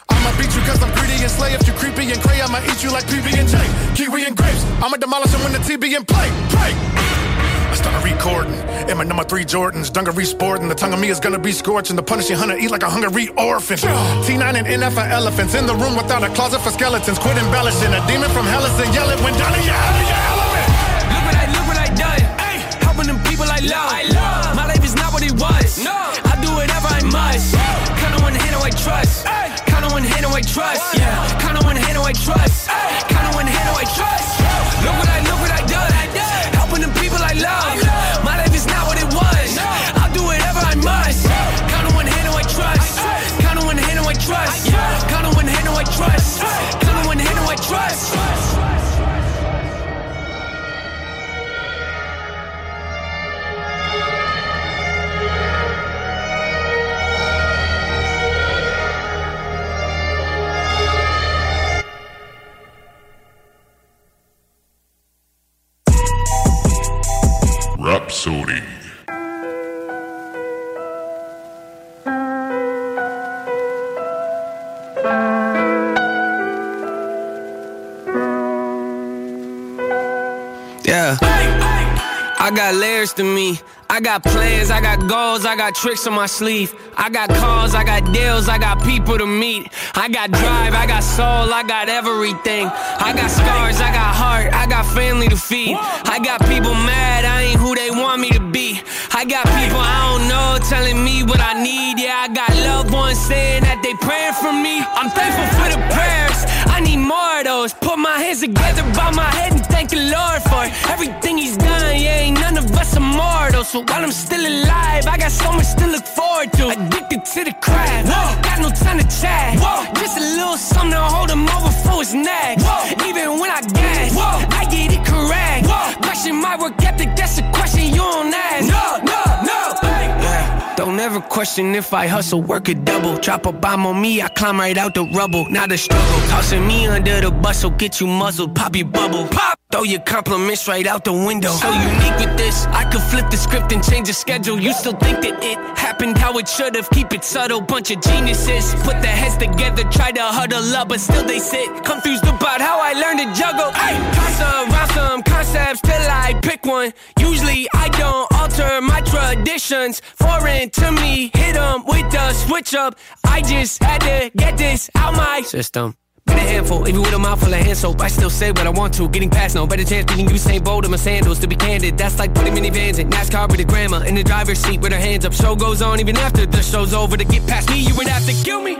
I'ma beat you cause I'm greedy and slay. If you creepy and cray, I'ma eat you like PB and J. Kiwi and grapes, I'ma demolish them when the TB and play. Play. I started recording in my number three Jordans, dungaree sporting. The tongue of me is gonna be scorching. The punishing hunter eat like a hungry orphan. T9 and NF are elephants in the room without a closet for skeletons. Quit embellishing. A demon from hell is and yell it when down in your out of your element. Look what I, look what I done. Helping them people I. I love. Must. On one hand, I trust. On one hand, I trust. Yeah. On one hand, I trust. On one hand, I trust. Look what I, look what I done. Helping them people I love. Rapsodie. Yeah. I got layers to me. I got plans, I got goals, I got tricks on my sleeve. I got calls, I got deals, I got people to meet. I got drive, I got soul, I got everything. I got scars, I got heart, I got family to feed. I got people mad, I ain't who they want me to be. I got people I don't know telling me what I need. Yeah, I got loved ones saying that they praying for me. I'm thankful for the prayers, I need more of those. Put my hands together by my head and thank the Lord for everything He's done. Yeah, ain't immortal. So while I'm still alive, I got so much to look forward to. Addicted to the craft, got no time to chat. Whoa. Just a little something to hold him over for his neck. Even when I gas, Whoa. I get it correct. Question my work ethic, that's a question you don't ask. No, no, no. Yeah. Don't ever question if I hustle, work a double. Drop a bomb on me, I climb right out the rubble. Not a struggle. Tossing me under the bus, so get you muzzled. Pop your bubble. Pop! Throw your compliments right out the window. So unique with this, I could flip the script and change the schedule. You still think that it happened how it should have. Keep it subtle, bunch of geniuses. Put their heads together, try to huddle up, but still they sit. Confused about how I learned to juggle. Hey, toss some, round some concepts till I pick one. Usually I don't alter my traditions. Foreign to me, hit 'em with the switch up. I just had to get this out my system. Been a handful, even with a mouthful of hand soap. I still say what I want to. Getting past no better chance beating Usain Bolt in my sandals. To be candid, that's like putting minivans in NASCAR with a grandma in the driver's seat with her hands up. Show goes on even after the show's over. To get past me, you would have to kill me.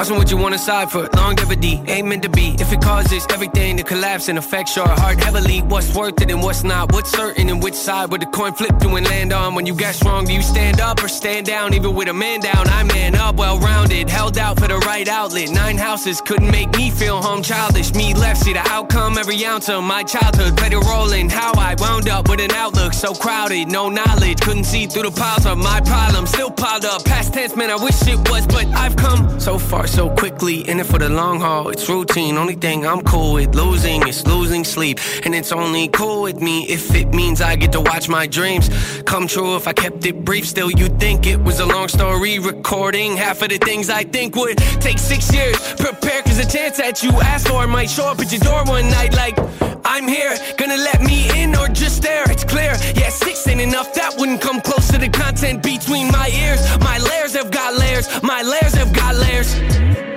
Tossing what you want aside for longevity, ain't meant to be. If it causes everything to collapse and affects your heart heavily, what's worth it and what's not? What's certain and which side would the coin flip to and land on? When you get strong, do you stand up or stand down? Even with a man down, I man up, well rounded, held out for the right outlet. Nine houses couldn't make me feel home childish. Me left, see the outcome every ounce of my childhood played a role in how I wound up with an outlook so crowded, no knowledge, couldn't see through the piles of my problems. Still piled up, past tense, man, I wish it was, but I've come so far so quickly, in it for the long haul. It's routine, only thing I'm cool with losing is losing sleep. And it's only cool with me if it means I get to watch my dreams come true. If I kept it brief, still you'd think it was a long story recording. Half of the things I think would take six years. Prepare, cause the chance that you asked for might show up at your door one night like. I'm here, gonna let me in or just stare. It's clear, yeah, six ain't enough. That wouldn't come close to the content between my ears. My layers have got layers, my layers have got layers.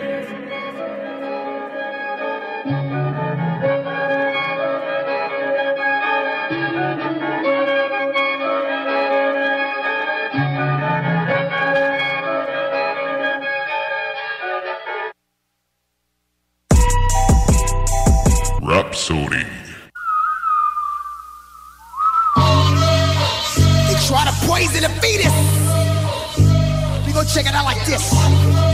Rapsodie. They try to poison the fetus. We gonna check it out like this.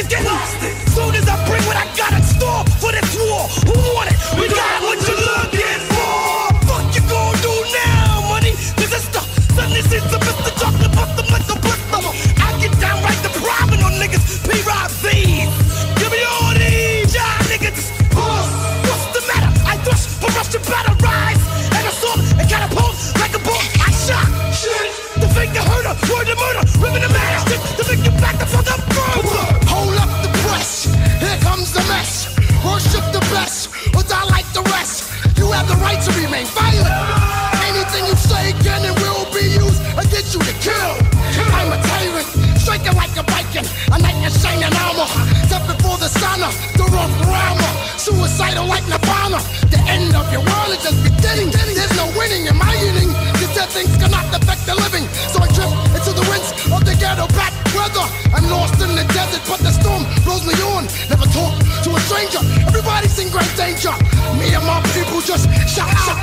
Niggas get lost. Soon as I bring what I got in store remain violent. Anything you say can and will be used against you to kill. I'm a tyrant, striking like a Viking. A knight in shining armor. Step before the sun, the rough rammer. Suicidal like Nirvana. The end of your world is just beginning. There's no winning in my inning. Cause dead things cannot affect the living. So I stranger. Everybody's in great danger. Me and my people just shout, shout,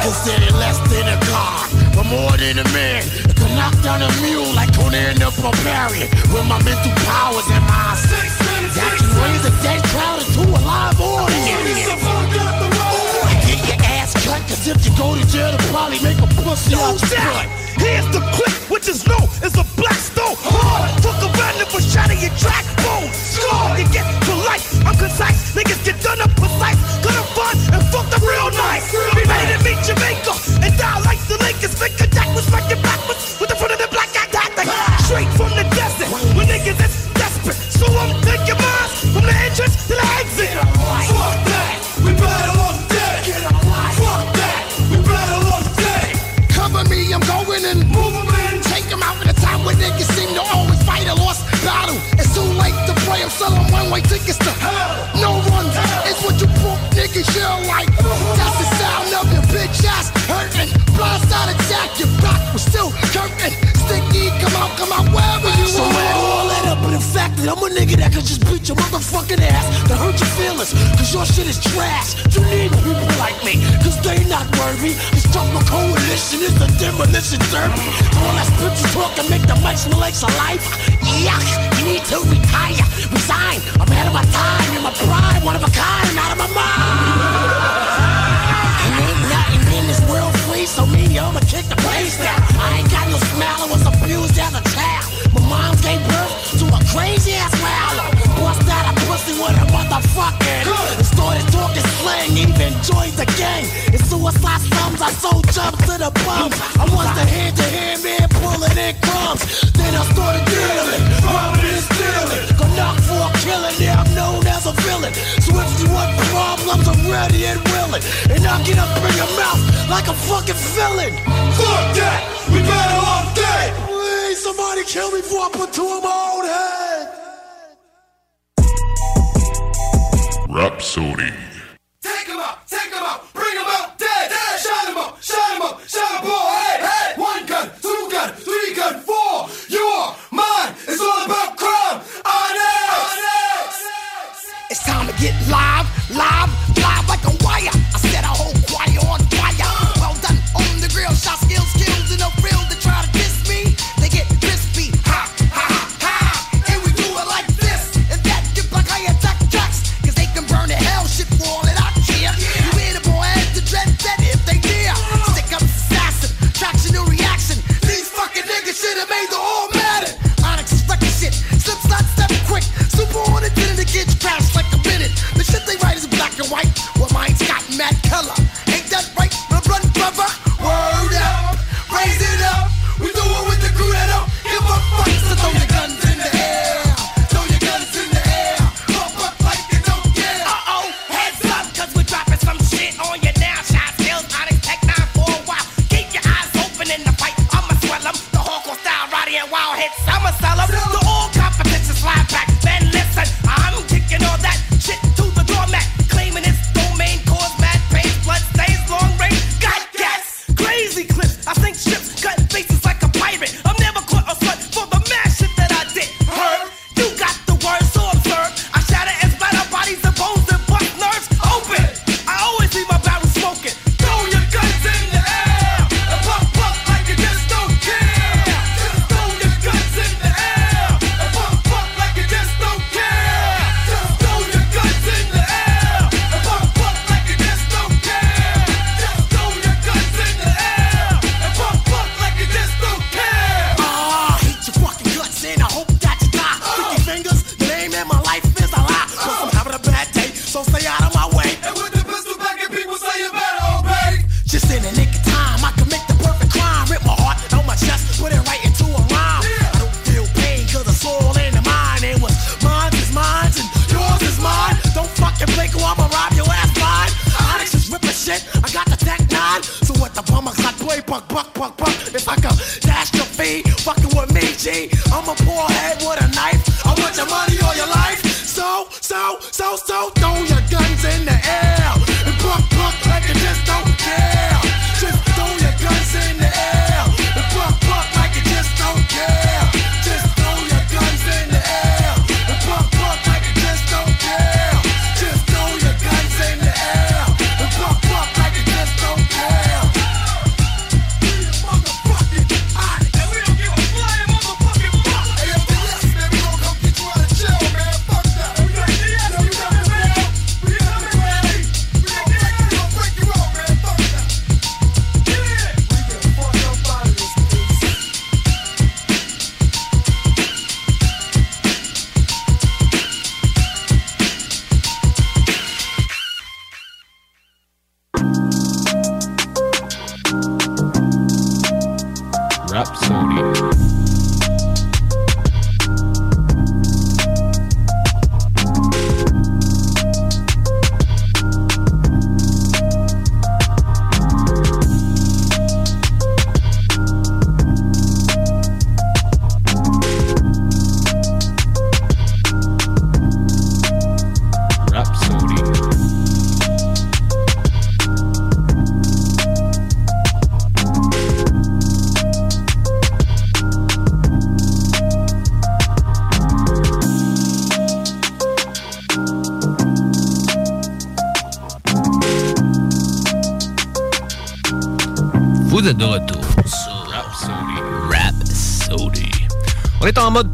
Considered less than a god, but more than a man. It can knock down a mule like Conan the Barbarian. With my mental powers and my that can raise a dead crowd into a live audience. Get your ass cut, cause if you go to jail, they'll probably make a pussy out your butt. Here's the clip, which is known as a black nigga that can just beat your motherfucking ass to hurt your feelings, cause your shit is trash. You need people like me, cause they not worthy. This my coalition is a demolition derby. All that spiritual talk and make the mic smell like saliva. Yuck, you need to retire, resign. I'm out of my time, in my prime, one of a kind, out of my mind. Ain't nothing in this world free, so me, I'ma kick the place down. I ain't got no smile, I was abused as a child. My mom gave birth crazy ass growler. Bust out a pussy with a motherfucking. And started talking slang, even joined the gang. In suicide slums, I sold jump to the bums. I was the hand to hand man pulling in crumbs. Then I started dealing, robbing and stealing. Go knock for a killing, yeah, I'm known as a villain. So if you problems, I'm ready and willing. And I'll get up in your mouth like a fucking villain. Fuck that, we better off dead somebody kill me before I put two in my own head. Rapsodie. Take him out, take him out, bring him out, dead, dead. Shot him up, shot him up, shot him up, head, head. One gun, two gun, three gun, four. You are mine. It's all about crime. Honest. It's time to get live, live, live like a wire.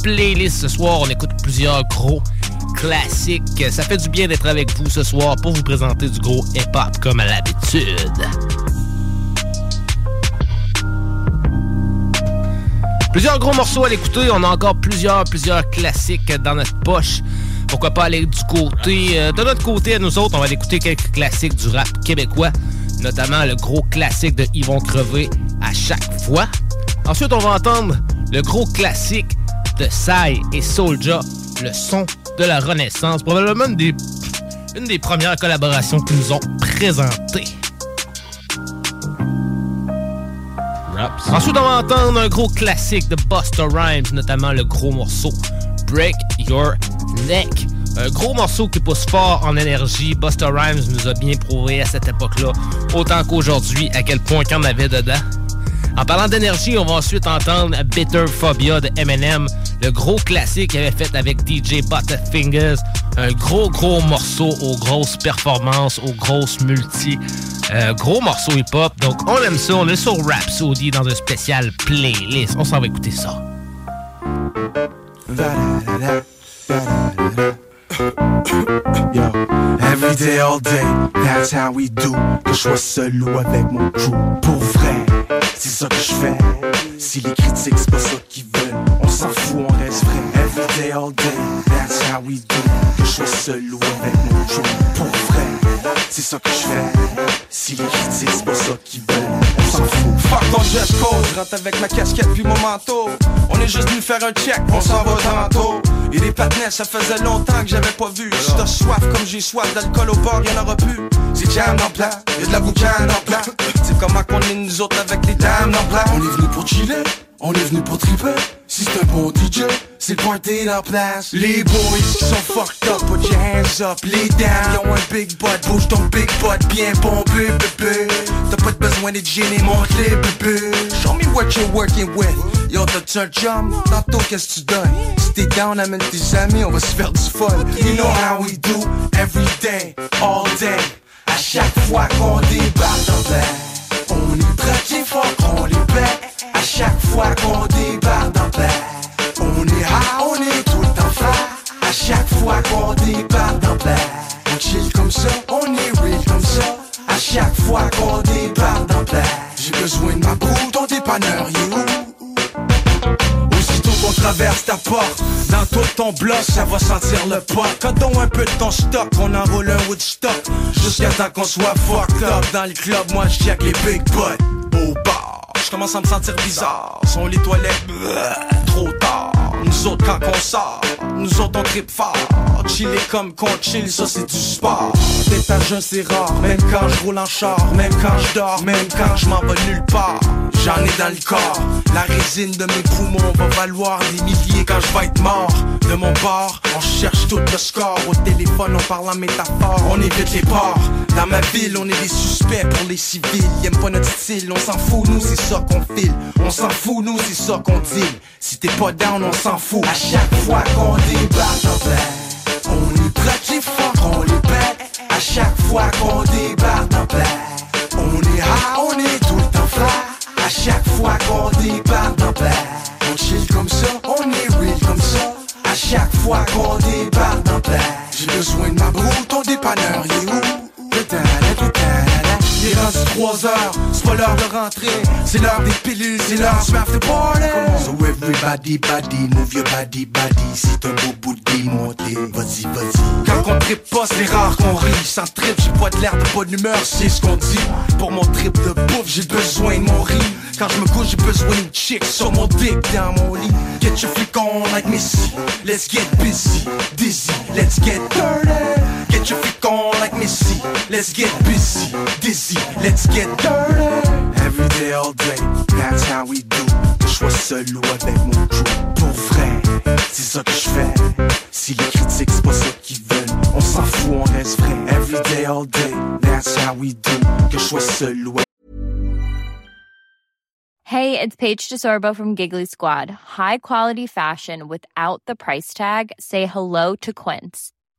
Playlist ce soir. On écoute plusieurs gros classiques. Ça fait du bien d'être avec vous ce soir pour vous présenter du gros hip-hop comme à l'habitude. Plusieurs gros morceaux à l'écouter. On a encore plusieurs, plusieurs classiques dans notre poche. Pourquoi pas aller du côté... euh, de notre côté, à nous autres, on va écouter quelques classiques du rap québécois. Notamment le gros classique de Yvon Crevé à chaque fois. Ensuite, on va entendre le gros classique de Sai et Soulja, le son de la Renaissance. Probablement une des, une des premières collaborations qu'ils nous ont présentées. Ensuite, on va entendre un gros classique de Busta Rhymes, notamment le gros morceau Break Your Neck. Un gros morceau qui pousse fort en énergie. Busta Rhymes nous a bien prouvé à cette époque-là, autant qu'aujourd'hui, à quel point qu'on avait dedans. En parlant d'énergie, on va ensuite entendre Bitter Phobia de Eminem, le gros classique qu'il avait fait avec DJ Butterfingers. Un gros, gros morceau aux grosses performances, aux grosses multi. euh, gros morceau hip-hop. Donc, on aime ça. On est sur Rhapsody dans un spécial playlist. On s'en va écouter ça. Yo, every day, all day, that's how we do. Que je sois seul ou avec mon crew. Pour vrai, c'est ça que je fais. Si les critiques, c'est pas ça qu'ils veulent, on s'en fout, on reste vrai. Every day, all day, that's how we do. Que je sois seul ou avec mon crew. Pour vrai, c'est ça que je fais. Si les c'est pas ça qu'ils veulent, Fuck ton dress code, rentre avec ma casquette puis mon manteau. On est juste venu faire un check, on s'en va tantôt. Et les patinets, ça faisait longtemps que j'avais pas vu. Si t'as soif comme j'ai soif d'alcool au bord, y'en aura plus. C'est jam en plat, y'a de la boucane en plat. C'est comment qu'on est nous autres avec les dames en plat. On est venu pour chiller, on est venu pour triper. Si c'est un bon DJ, c'est le party place. Les boys qui sont fucked up, put your hands up. Les dames qui ont un big butt, bouge ton big butt bien bombé, bébé. T'as pas de besoin d'être gêné, monte-les, bébé. Show me what you're working with. Yo, t'as-tu un chum? Tantôt, qu'est-ce que tu donnes? Si t'es down, amène tes amis, on va se faire du fun. You know how we do, every day, all day. À chaque fois qu'on débarque en l'air, on est traqué fort, on les paie. À chaque fois qu'on débarque en l'air, on est high, on est tout le temps fly. À chaque fois qu'on débarque en l'air, on chill comme ça, on est real comme ça. À chaque fois qu'on débarque en l'air, j'ai besoin de ma boue, ton dépanneur, you. Aussitôt qu'on traverse ta porte, dans tout ton bloc, ça va sentir le pot. Quand un peu de ton stock, on enroule un Woodstock. Jusqu'à temps qu'on soit fucked up dans le club, moi je check les big butts. Au bar, je commence à me sentir bizarre. Sont les toilettes, trop tard. Nous autres quand on sort, nous autres on trip fort. Chiller comme qu'on chill, ça c'est du sport. D'être à jeun c'est rare, même quand je roule en char, même quand je dors, même quand je m'en vais nulle part. J'en ai dans le corps. La résine de mes poumons va valoir des milliers quand je vais être mort. De mon bord, on cherche tout le score. Au téléphone, on parle en métaphore, on évite les ports. Dans ma ville, on est des suspects pour les civils. Ils aiment pas notre style, on s'en fout, nous c'est ça qu'on file. On s'en fout, nous c'est ça qu'on dit. Si t'es pas down, on s'en fout. À chaque fois qu'on débarque en plein, on est fort, on les paie. À chaque fois qu'on débarque en plein, on est high, on est tout le temps fly. À chaque fois qu'on débarque en plein, on chill comme ça, on est real comme ça. À chaque fois qu'on débarque en plein, j'ai besoin de ma broue, ton dépanneur, il est où? Il est rendu 3 heures, c'est pas l'heure de rentrer. C'est l'heure des pilules, c'est l'heure du after party So everybody, body, move your body, body C'est un beau bout de monté, vas-y, vas-y. Quand on trip pas, c'est rare qu'on rit. Sans trip, j'ai pas de l'air de bonne humeur, c'est ce qu'on dit. Pour mon trip de bouffe, j'ai besoin de mon riz. Quand je me couche, j'ai besoin d'une chick sur mon dick dans mon lit. Get your flick on like Missy. Let's get busy, dizzy, let's get dirty Get your flick on like Missy. Let's get busy, dizzy, let's get dirty. Every day, all day, that's how we do. Que je sois seul ou avec mon crew. Pour vrai, c'est ça que je fais. Si les critiques, c'est pas ça qu'ils veulent. On s'en fout, on reste vrai. Every day, all day, that's how we do. Que je sois seul ou Hey, it's Paige DeSorbo from Giggly Squad. High quality fashion without the price tag. Say hello to Quince.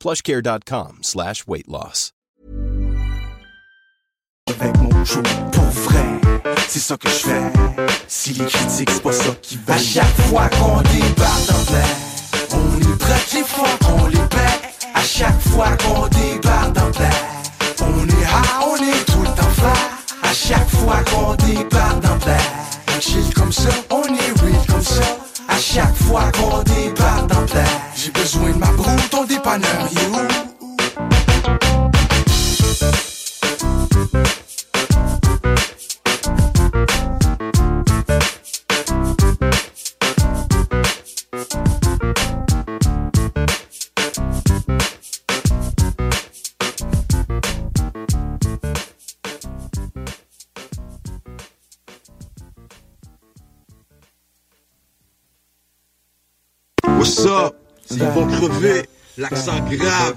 plushcare.com slash weight loss. avec mon crew pour vrai. C'est ça que je fais. Si les critiques, c'est pas ça qui veulent. À chaque fois qu'on débarque en plein, on est prêt, fort, on les paie. À chaque fois qu'on débarque en plein, on est high, on est tout le temps fly. À chaque fois qu'on débarque plein, on chill comme ça, on est real comme ça. À chaque fois qu'on débarque en plein, j'ai besoin de ma broue, ton dépanneur, il Ils vont crever, l'accent grave.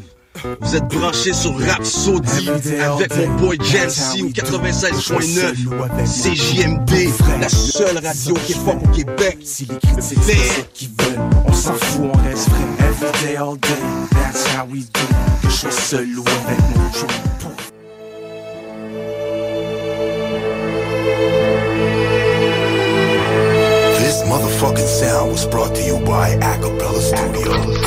Vous êtes branchés sur Rap Saudi avec mon boy Jancy au 96.9 CJMD, la seule radio qui est forte au Québec. C'est ça qu'ils veulent. On s'en fout, on reste vrai. Every day, all day, that's how we do. Que je sois seul ou avec mon crew. Motherfucking sound was brought to you by Acapella Studios.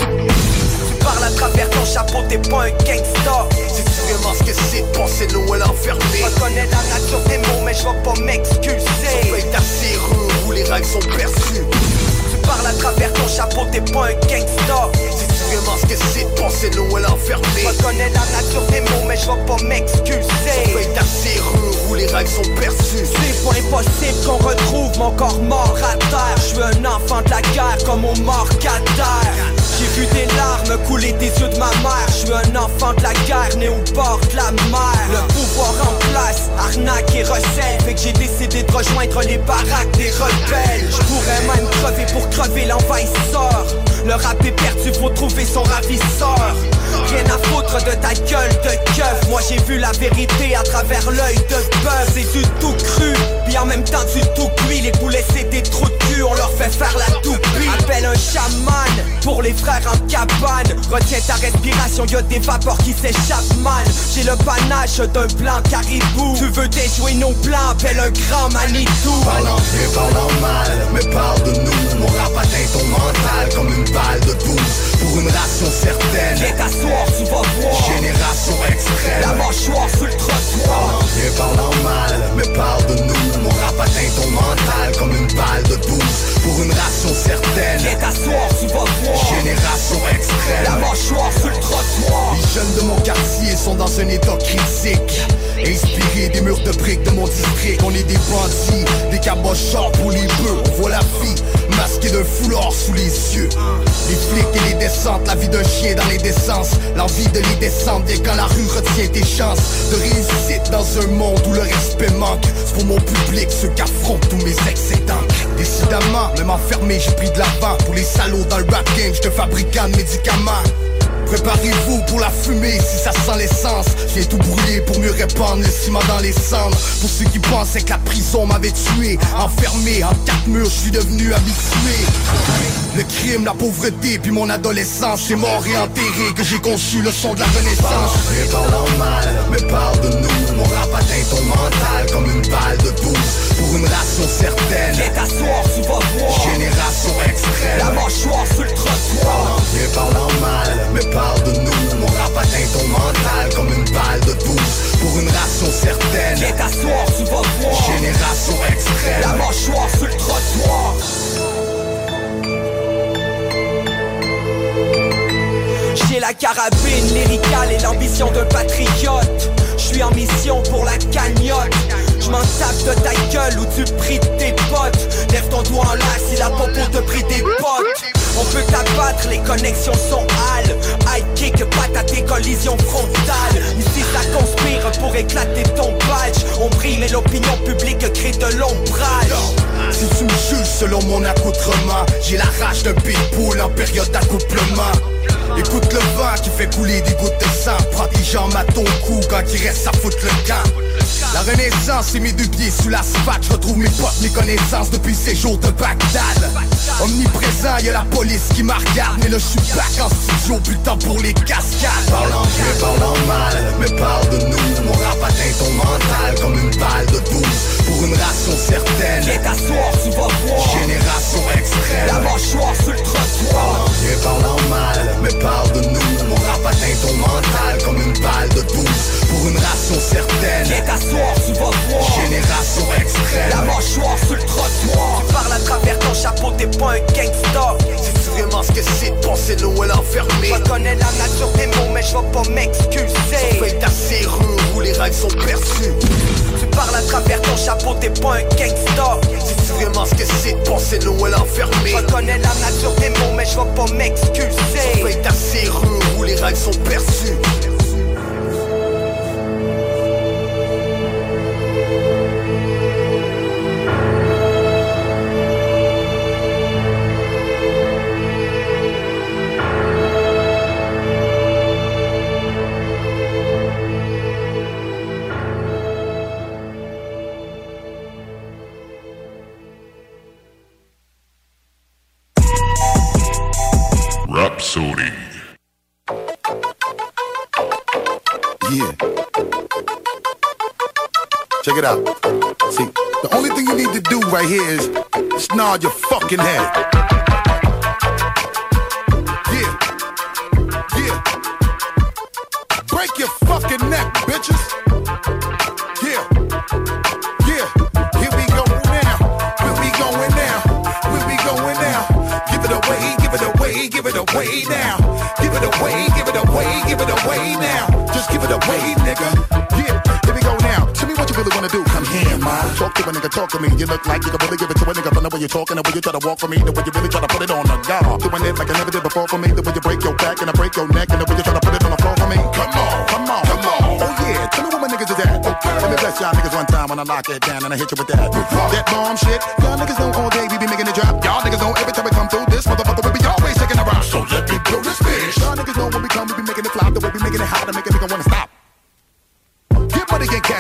Tu parles à travers ton chapeau, t'es pas un gangsta. C'est vraiment ce que c'est de penser Noël enfermé. Je reconnais la nature des mots, mais je vais pas m'excuser. Surveille ta serrure où les règles sont perçues. Tu parles à travers ton chapeau, t'es pas un gangsta. Enfermé. Je reconnais la nature des mots, mais je vais pas m'excuser. Surveille ta serrure où les règles sont perçues. C'est pas impossible qu'on retrouve mon corps mort à terre. Je suis un enfant de la guerre comme au mort J'ai vu des larmes couler des yeux de ma mère. Je suis un enfant de la guerre né au bord de la mer. Le pouvoir en place, arnaque et recel. Fait que j'ai décidé de rejoindre les baraques des rebelles. Je pourrais même crever pour crever l'envahisseur. Le rap est perdu, faut trouver son ravisseur. Rien à foutre de ta gueule de keuf. Moi j'ai vu la vérité à travers l'œil de bœuf C'est du tout cru, puis en même temps du tout cuit. Les poulets c'est des trous de cul, on leur fait faire la toupie. Appelle un chaman pour les frères en cabane. Retiens ta respiration, y'a des vapeurs qui s'échappent mal J'ai le panache d'un blanc caribou. Tu veux déjouer nos plans, appelle un grand Manitou. Parlant bien, mal, mais parle de nous. Mon rap atteint ton mental comme une balle de 12 Pour une ration certaine Viens t'asseoir, tu vas voir. Génération extrême. La mâchoire sur le trottoir. Parlant mal, mais parle de nous. Mon rap atteint ton mental comme une balle de 12 Pour une ration certaine. Viens t'asseoir, tu vas voir. Génération extrême. La mâchoire sur le trottoir. Les jeunes de mon quartier sont dans un état critique. Inspirés des murs de briques de mon district. On est des bandits, des cabochons pour les bœufs. On voit la vie masquée d'un foulard sous les yeux. Les flics et les descentes, la vie d'un chien dans les décences L'envie de les descendre dès quand la rue retient tes chances. De réussite dans un monde où le respect manque. Pour mon public ceux qu'affrontent tous mes excédents. Décidément, même enfermé j'ai pris de l'avant. Pour les salauds dans le rap game, je te fabrique un médicament Préparez-vous pour la fumée si ça sent l'essence J'ai tout brûlé pour mieux répandre le ciment dans les cendres. Pour ceux qui pensaient que la prison m'avait tué Enfermé en quatre murs, je suis devenu habitué. Le crime, la pauvreté, puis mon adolescence C'est mort et enterré que j'ai conçu le son de la renaissance. Mais parlant mal, mais parle de nous Mon rap atteint ton mental comme une balle de 12 Pour une ration certaine. Viens t'asseoir, tu vas voir Génération extrême. La mâchoire sur le trottoir Bien parlant mal, mais parle de nous Mon rap atteint ton mental comme une balle de 12 Pour une ration certaine. Viens t'asseoir, tu vas voir. Génération extrême. La mâchoire sur le trottoir. J'ai la carabine lyricale et l'ambition d'un patriote. Je suis en mission pour la cagnotte. Je m'en tape de ta gueule ou tu pries tes potes. Lève ton doigt en l'air si la popo te prie des potes On peut t'abattre, les connexions sont hales. High kick, patate et collision frontale. Ici ça conspire pour éclater ton badge. On brille mais l'opinion publique crée de l'ombrage. Si tu me juges selon mon accoutrement J'ai la rage d'un pitbull en période d'accouplement Écoute le vent qui fait couler des gouttes de sang Prends tes jambes à ton cou quand il reste à foutre le camp La renaissance c'est mes deux pieds sous l'asphalte Je retrouve mes potes, mes connaissances depuis ces jours de Bagdad. Omniprésent, y'a la police qui me regarde. Mais là je suis back en studio, plus le temps pour les cascades. Parlant bien, parlant mal, mais parle de nous. Mon rap atteint ton mental comme une balle de 12 Pour une ration certaine. Viens t'asseoir, tu vas voir. Génération extrême. La mâchoire sur le trottoir. Bien, parlant mal, mais parle de nous. Mon rap atteint ton mental comme une balle de 12 Pour une ration certaine Viens t'asseoir, tu vas voir. Génération extrême. La mâchoire sur le trottoir. Tu parles à travers ton chapeau, t'es pas un gangsta C'est vraiment ce que c'est de penser l'eau à l'enfermé? Je connais la nature des mots mais je vais pas m'excuser. Fais ta serrure où les règles sont perçues Tu parles à travers ton chapeau, t'es pas un gangsta C'est vraiment ce que c'est de penser l'eau à l'enfermé? Je connais la nature des mots mais je vais pas m'excuser. Fais ta serrure où les règles sont perçues Check it out. See, the only thing you need to do right here is nod your fucking head. Yeah. Yeah. Break your fucking neck, bitches. Give it away, give it away, give it away now. Give it away, give it away, give it away now. Just give it away, nigga. Talk to a nigga, talk to me. You look like you can really give it to a nigga from the way you're talking, the way you try to walk for me, the way you really try to put it on the guard. Doing it like I never did before for me, the way you break your back and I break your neck, and the way you try to put it on the floor for me. Come on, come on, come on. Oh yeah, tell me what my niggas is at. Okay, let me bless y'all niggas one time when I lock it down and I hit you with that. That bomb shit. Y'all niggas know all day we be making it drop. Y'all niggas know every time we come through this motherfucker we be always taking a rock. So let me blow this bitch. Y'all niggas know when we come we be making it flop, the way we making it hot and make a nigga wanna.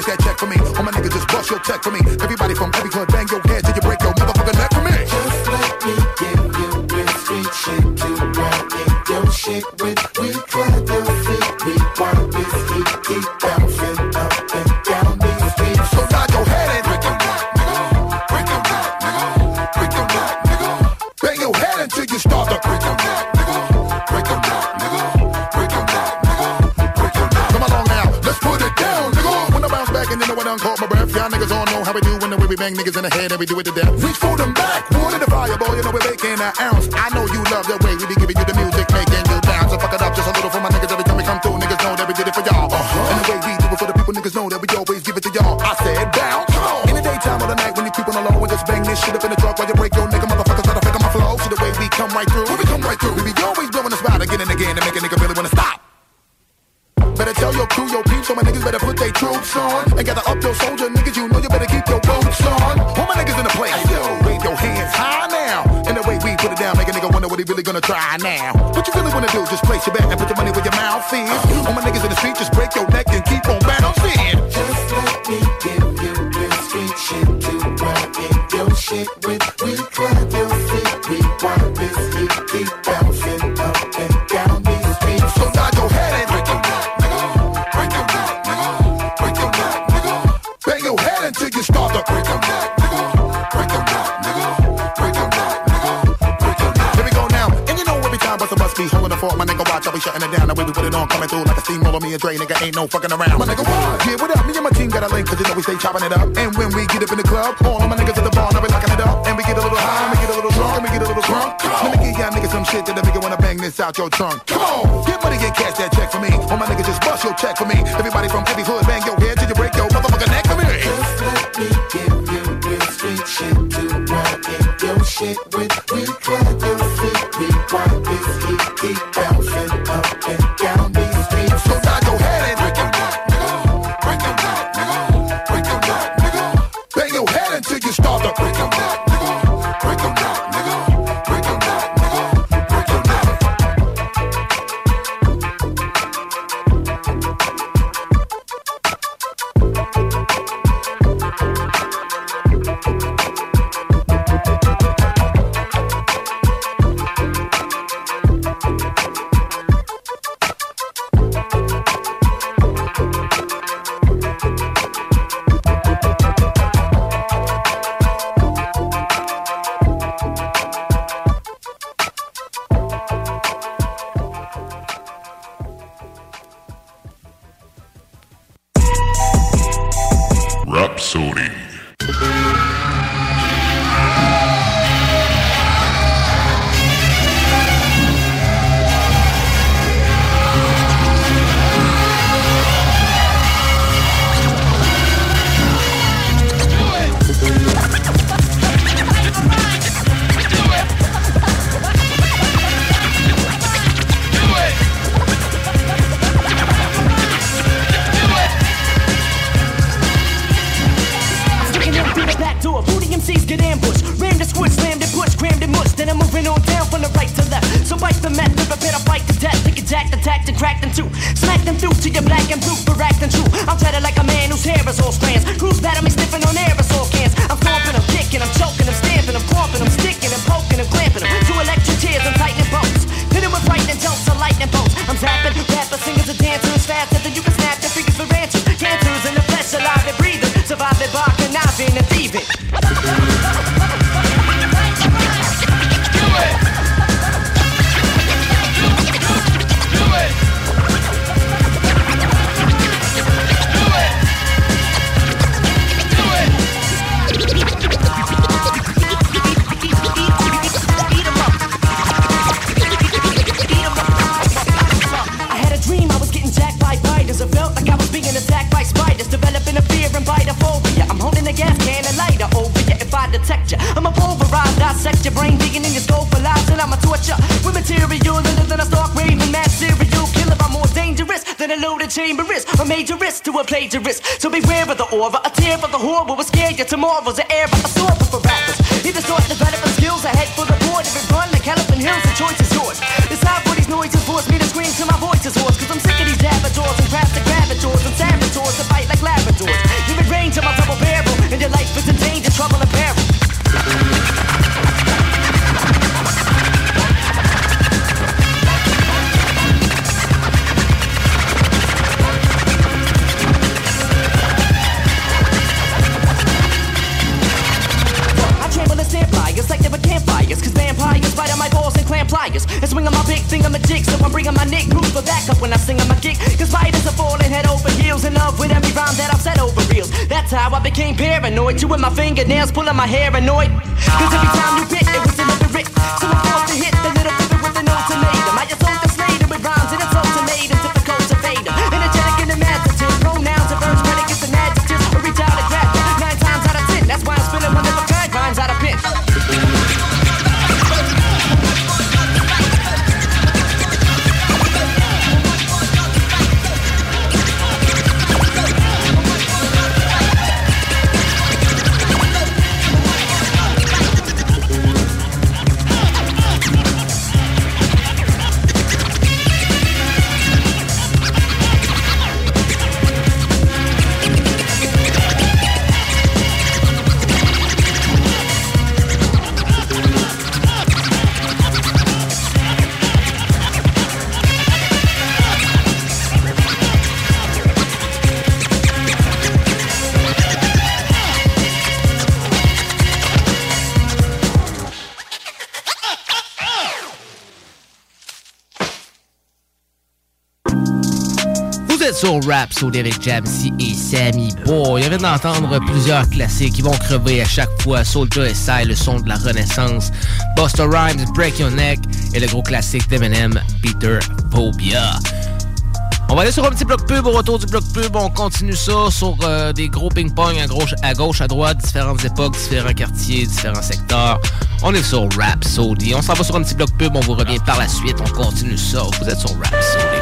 Cash that check for me. All my niggas just bust your check for me. Everybody from every hood, bang your head till you break your motherfucking neck for me. Just me give you real street shit rap in your shit with. We your feet, we want this heat, keep bouncing niggas all know how we do when the way we bang niggas in the head and we do it to death. Reach for them back, in the fire, boy, you know we're making an ounce. I know you love the way we be giving you the music, making you bounce. So fuck it up just a little for my niggas every time we come through. Niggas know that we did it for y'all. Uh-huh. And the way we do it for the people, niggas know that we always give it to y'all. I said bounce. In the daytime or the night when you creep on the low and just bang this shit up in the truck while you break your nigga motherfuckers try to fake on my flow. See the way we come right through. We come right through, we be always blowing the spot again and again to make a nigga peeps, so my niggas better put their troops on. And gather up your soldier niggas, you know you better keep your boots on. All my niggas in the place, yo, wave your hands high now. And the way we put it down, make a nigga wonder what he really gonna try now. What you really wanna do? Just place your bet and put your money where your mouth is. All my niggas in the street, just break your neck and keep on bouncing. Just let me give you real street shit to in your shit with. Ain't no fucking around. My nigga, what? Yeah, what up? Me and my team got a link, cause you know we stay chopping it up. And when we get up in the club, all of my niggas at the bar, now we locking it up. And we get a little high, and we get a little drunk, and we get a little drunk. Let me give y'all niggas some shit that make you wanna bang this out your trunk. Come on, get money, get cash that check for me. All my niggas just bust your check for me. Everybody from every Sauté avec Jamsey et Sammy Boy. On vient d'entendre plusieurs classiques qui vont crever à chaque fois. Soulja SI, le son de la renaissance. Buster Rhymes, Break Your Neck. Et le gros classique d'Eminem, Peter Phobia. On va aller sur un petit bloc pub. Au retour du bloc pub, on continue ça sur euh, des gros ping-pong à gauche, à gauche, à droite, différentes époques, différents quartiers, différents secteurs. On est sur Rap Saudi. On s'en va sur un petit bloc pub. On vous revient par la suite. On continue ça. Vous êtes sur Rap Saudi.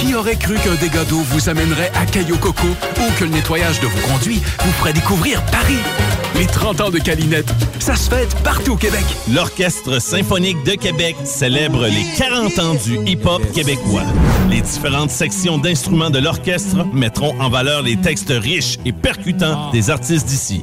Qui aurait cru qu'un dégât d'eau vous amènerait à Caillou Coco ou que le nettoyage de vos conduits vous ferait découvrir Paris? Les 30 ans de Calinette, ça se fête partout au Québec. L'Orchestre symphonique de Québec célèbre les 40 ans du hip-hop québécois. Les différentes sections d'instruments de l'orchestre mettront en valeur les textes riches et percutants des artistes d'ici.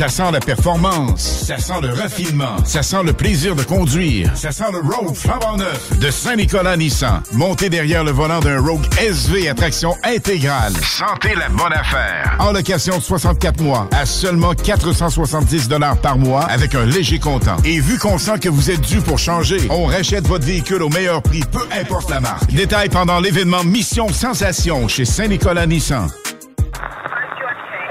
Ça sent la performance, ça sent le raffinement, ça sent le plaisir de conduire, ça sent le Rogue flambant neuf de Saint-Nicolas Nissan. Montez derrière le volant d'un Rogue SV à traction intégrale. Sentez la bonne affaire. En location de 64 mois à seulement 470 par mois avec un léger comptant. Et vu qu'on sent que vous êtes dû pour changer, on rachète votre véhicule au meilleur prix, peu importe la marque. Détail pendant l'événement Mission Sensation chez Saint-Nicolas Nissan.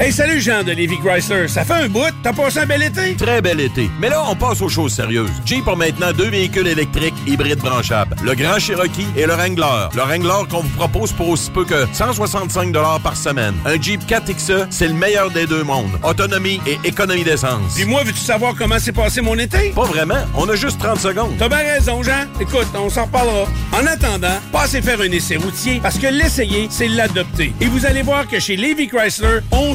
Hey, salut Jean de Lévi Chrysler. Ça fait un bout. T'as passé un bel été? Très bel été. Mais là, on passe aux choses sérieuses. Jeep a maintenant deux véhicules électriques hybrides branchables. Le Grand Cherokee et le Wrangler. Le Wrangler qu'on vous propose pour aussi peu que 165 par semaine. Un Jeep 4XE, c'est le meilleur des deux mondes. Autonomie et économie d'essence. Puis moi, veux-tu savoir comment s'est passé mon été? Pas vraiment. On a juste 30 secondes. T'as bien raison, Jean. Écoute, on s'en reparlera. En attendant, passez faire un essai routier parce que l'essayer, c'est l'adopter. Et vous allez voir que chez Lévi Chrysler, on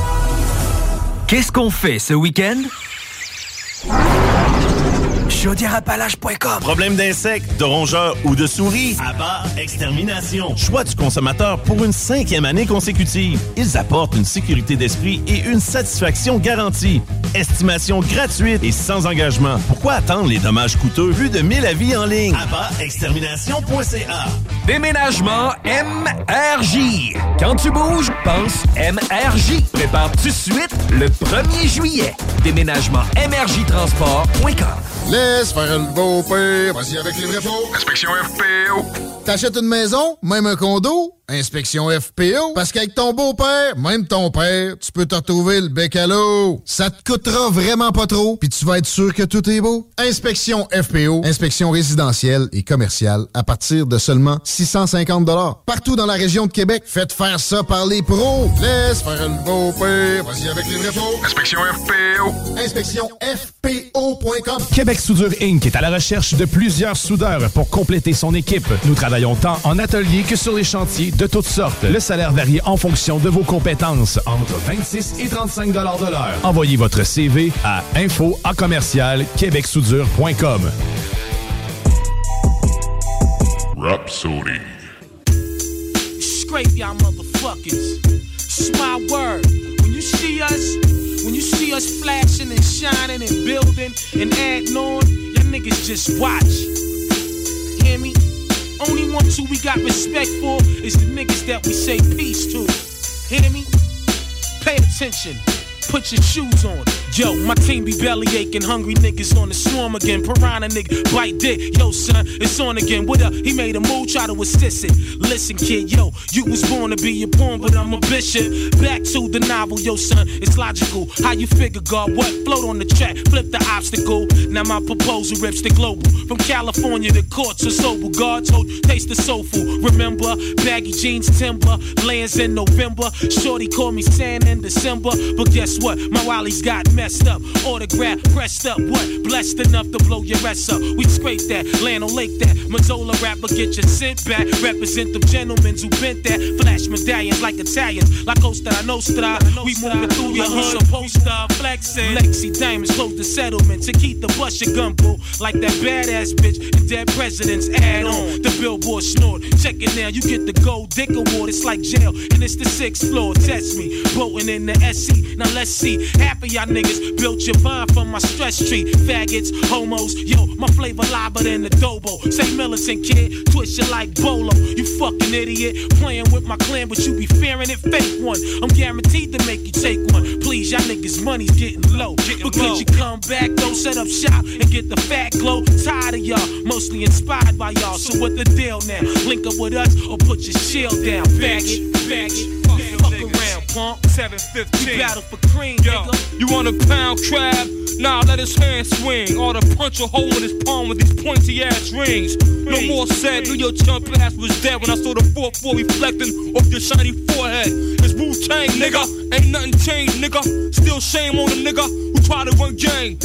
Qu'est-ce qu'on fait ce week-end? Chaudièreappalaches.com Problème d'insectes, de rongeurs ou de souris? Abba Extermination. Choix du consommateur pour une cinquième année consécutive. Ils apportent une sécurité d'esprit et une satisfaction garantie. Estimation gratuite et sans engagement. Pourquoi attendre les dommages coûteux vu de 1000 avis en ligne? AbbaExtermination.ca Déménagement MRJ. Quand tu bouges, pense MRJ. Prépare tout de suite le 1er juillet. Déménagement MRJTransport.com. Laisse faire le beau père, vas-y avec les vrais faux. Inspection FPO. T'achètes une maison, même un condo, inspection FPO. Parce qu'avec ton beau-père, même ton père, tu peux te retrouver le bec à l'eau. Ça te coûtera vraiment pas trop, puis tu vas être sûr que tout est beau. Inspection FPO, inspection résidentielle et commerciale à partir de seulement 650 Partout dans la région de Québec, faites faire ça par les pros. Laisse faire le beau-père, vas-y avec les vrais. Inspection FPO. Inspection FPO.com. Québec Soudure Inc. est à la recherche de plusieurs soudeurs pour compléter son équipe. Nous travaillons tant en atelier que sur les chantiers de toutes sortes. Le salaire varie en fonction de vos compétences, entre 26 et 35 de l'heure. Envoyez votre CV à info à commercial québecsoudure.com. Rhapsody. Scrape y'all motherfuckers. It's my word. When you see us, when you see us flashing and shining and building and adding on, y'all niggas just watch. Only ones who we got respect for is the niggas that we say peace to. Hear me? Pay attention. Put your shoes on. Yo, my team be belly aching, hungry niggas on the swarm again. Piranha nigga, bite dick. Yo, son, it's on again. What up? He made a move, try to assist it. Listen, kid, yo, you was born to be a pawn, but I'm a bishop. Back to the novel, yo, son, it's logical. How you figure, God? What? Float on the track, flip the obstacle. Now my proposal rips the global. From California to courts of sober. God told, taste the soul soulful. Remember, baggy jeans, timber, lands in November. Shorty called me sand in December. But guess what? My Wally's got messed up. Autograph pressed up. What? Blessed enough to blow your ass up. We scrape that, land on lake that. Mazzola rapper, get your scent back. Represent them gentlemen who bent that. Flash medallions like Italians. La Costa Nostra. We moving through your hood. Uh-huh. Supposed to flexing. Lexi Diamonds close the settlement. To keep the your gun, boo. Like that badass bitch and dead presidents add on. The billboard snort. Check it now, you get the gold dick award. It's like jail, and it's the sixth floor. Test me. Boating in the SC. Now let's see. Half of y'all niggas built your vine from my stress tree. Faggots, homos, yo, my flavor liver than the Dobo. Say militant kid, twist you like Bolo. You fucking idiot. Playing with my clan, but you be fearing it. Fake one. I'm guaranteed to make you take one. Please, y'all niggas, money's getting low. but could you come back, though? Set up shop and get the fat glow. Tired of y'all, mostly inspired by y'all. So what the deal now? Link up with us or put your shield down. Faggot, faggot. Fuck around, punk. 715. Battle for cream, Yo, you want a pound crab? Nah, let his hand swing. Or to punch a hole in his palm with these pointy ass rings. No more said, knew your chump ass was dead when I saw the 4-4 reflecting off your shiny forehead. It's Wu Tang, nigga. Ain't nothing changed, nigga. Still shame on the nigga who tried to run gang.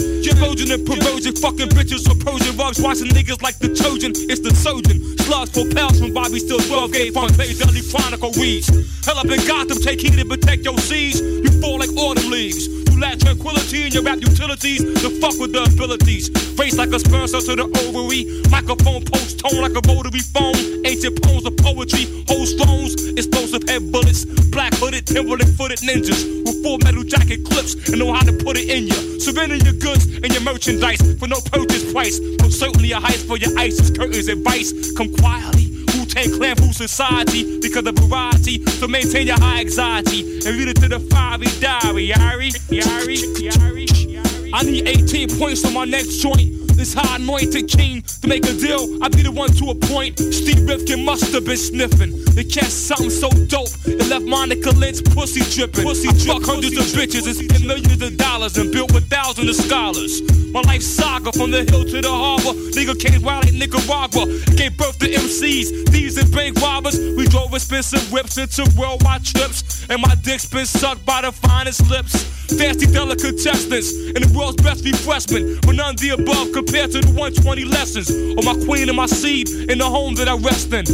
Trojan and perversion, fucking bitches for Persian rugs. Watching niggas like the Trojan, it's the surgeon. Slugs for pals from Bobby Still 12 gave front page Dudley Chronicle reads. Hell up in Gotham, take heed and protect your seas. You fall like autumn leaves. You lack tranquility in your rap utilities. To fuck with the abilities. Face like a cell to the ovary. Microphone post tone like a rotary phone. Ancient poems of poetry. Hold stones. Explosive head bullets. Black hooded, timberland footed ninjas. With full metal jacket clips and know how to put it in you. Surrender your goods and your merchandise for no purchase price. Most certainly a heist for your ISIS curtains advice. Come quietly. Clan food society because of variety. So maintain your high anxiety and read it to the fiery diary. Yari, yari, yari, yari. I need 18 points on my next joint. This high anointed king to make a deal. I be the one to appoint. Steve Rifkin must have been sniffing. They catch something so dope. It left Monica Lynch pussy dripping. Pussy fuck hundreds of bitches and spend millions of dollars and built with thousands of scholars. My life saga from the hill to the harbor. Nigga came wild like Nicaragua. Gave birth to MCs, thieves and bank robbers. We drove expensive whips into worldwide trips. And my dick's been sucked by the finest lips. Fancy delicatessens and the world's best refreshment. But none of the above compared to the 120 lessons. Of my queen and my seed in the home that I rest in.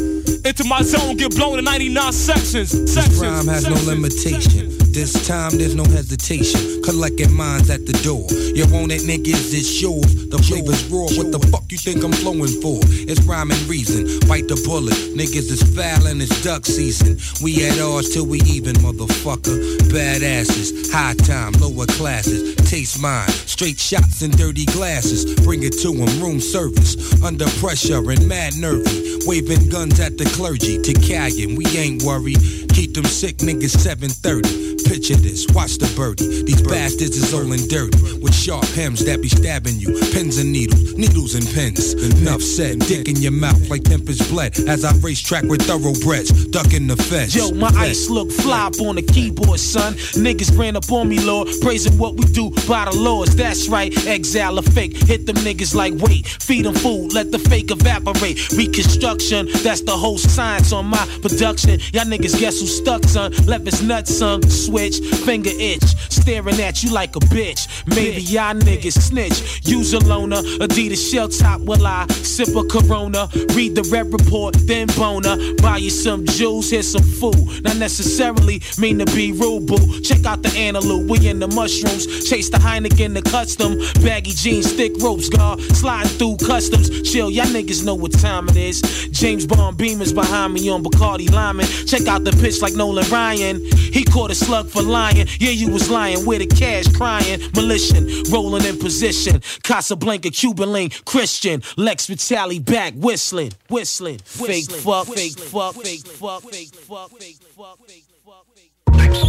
Into my zone, get blown in 99 sections. sections Rhyme has no sections. This time there's no hesitation. Collecting minds at the door. You want it, niggas, it's yours. The flavor's raw. What the fuck you think I'm flowing for? It's rhyme and reason. Bite the bullet. Niggas is foul and it's duck season. We at ours till we even, motherfucker. Badasses, high time, lower classes. Taste mine. Straight shots and dirty glasses. Bring it to 'em, room service. Under pressure and mad nervy. Waving guns at the clergy. To Callion, we ain't worried. Keep them sick niggas 730. Picture this, watch the birdie. These bastards is all in dirty. With sharp hems that be stabbing you. Pins and needles, needles and pins. Enough said, dick in your mouth like tempest bled. As I race track with thoroughbreds, ducking the fence. Yo, my ice look fly up on the keyboard, son. Niggas ran up on me, Lord, praising what we do by the laws. That's right, exile a fake. Hit them niggas like wait, feed them food, let the fake evaporate. Reconstruction, that's the whole science on my production. Y'all niggas guess who stuck, son? Left his nuts, son. Switch, finger itch, staring at you like a bitch. Maybe y'all niggas snitch. Use a loner, Adidas shell top while I sip a Corona. Read the red report, then boner. Buy you some juice, here's some food. Not necessarily mean to be rude, boo. Check out the antelope, we in the mushrooms. Chase the Heineken, the custom. Baggy jeans, thick ropes, guard. Sliding through customs. Chill, y'all niggas know what time it is. James Bond Beamers behind me on Bacardi Lyman. Check out the pitch like Nolan Ryan. He caught a slug for lying. Yeah, you was lying. Where the cash crying. Militia, rolling in position. Casablanca, Cuban link, Christian. Lex Vitale back, whistling, whistling. Fake fuck, fake fuck, fake fuck, fake fuck, fake fuck, fake fuck.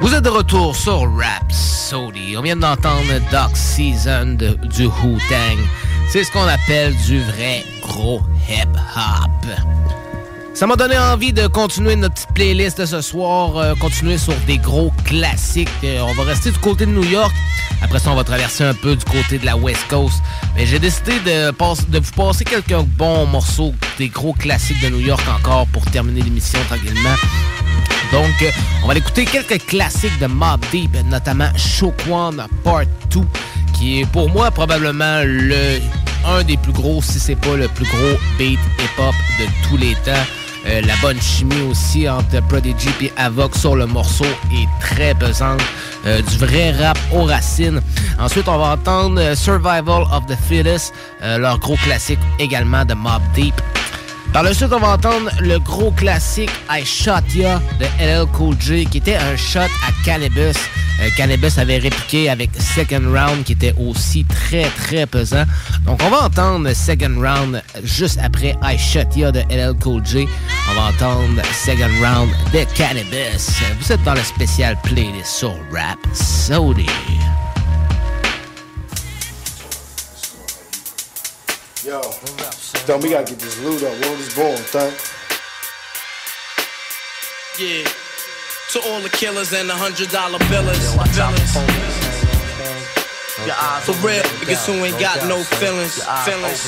Vous êtes de retour sur Rapsodie. On vient d'entendre Dark Season de- du Wu-Tang. C'est ce qu'on appelle du vrai gros hip-hop. Ça m'a donné envie de continuer notre petite playlist de ce soir, euh, continuer sur des gros classiques. Euh, on va rester du côté de New York. Après ça, on va traverser un peu du côté de la West Coast. Mais j'ai décidé de, vous passer quelques bons morceaux, des gros classiques de New York encore pour terminer l'émission tranquillement. Donc, euh, on va écouter quelques classiques de Mob Deep, notamment Shoquan Part 2, qui est pour moi probablement le un des plus gros, si c'est pas le plus gros beat hip-hop de tous les temps. Euh, la bonne chimie aussi entre Prodigy et Avoc sur le morceau est très pesante. Euh, du vrai rap aux racines. Ensuite, on va entendre euh, Survival of the Fittest, leur gros classique également de Mob Deep. Par la suite, on va entendre le gros classique I Shot Ya de LL Cool J, qui était un shot à Cannabis. Euh, Cannabis avait répliqué avec Second Round, qui était aussi très, très pesant. Donc, on va entendre Second Round juste après I Shot Ya de LL Cool J. On va entendre Second Round de Cannabis. Vous êtes dans le spécial playlist sur Rap Sody. Yo, Don, we gotta get this loot up. World is born, thug. Yeah. To all the killers and the hundred dollar billers. For real, niggas who ain't got no feelings. Feelings.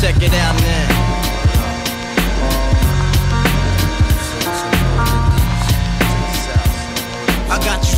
Check it out now. I got you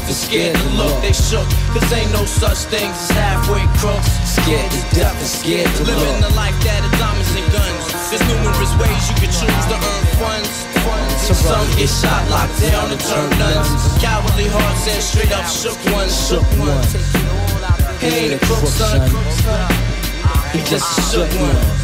and scared to look. They shook. Cause ain't no such things as halfway crooks. Scared to death and scared to look. Living the life that is diamonds and guns. There's numerous ways you can choose to earn funds. Some get shot, locked down, and turn nuns. Cowardly hearts and straight up shook ones. Shook ones. He ain't a crook, son. He just a shook one.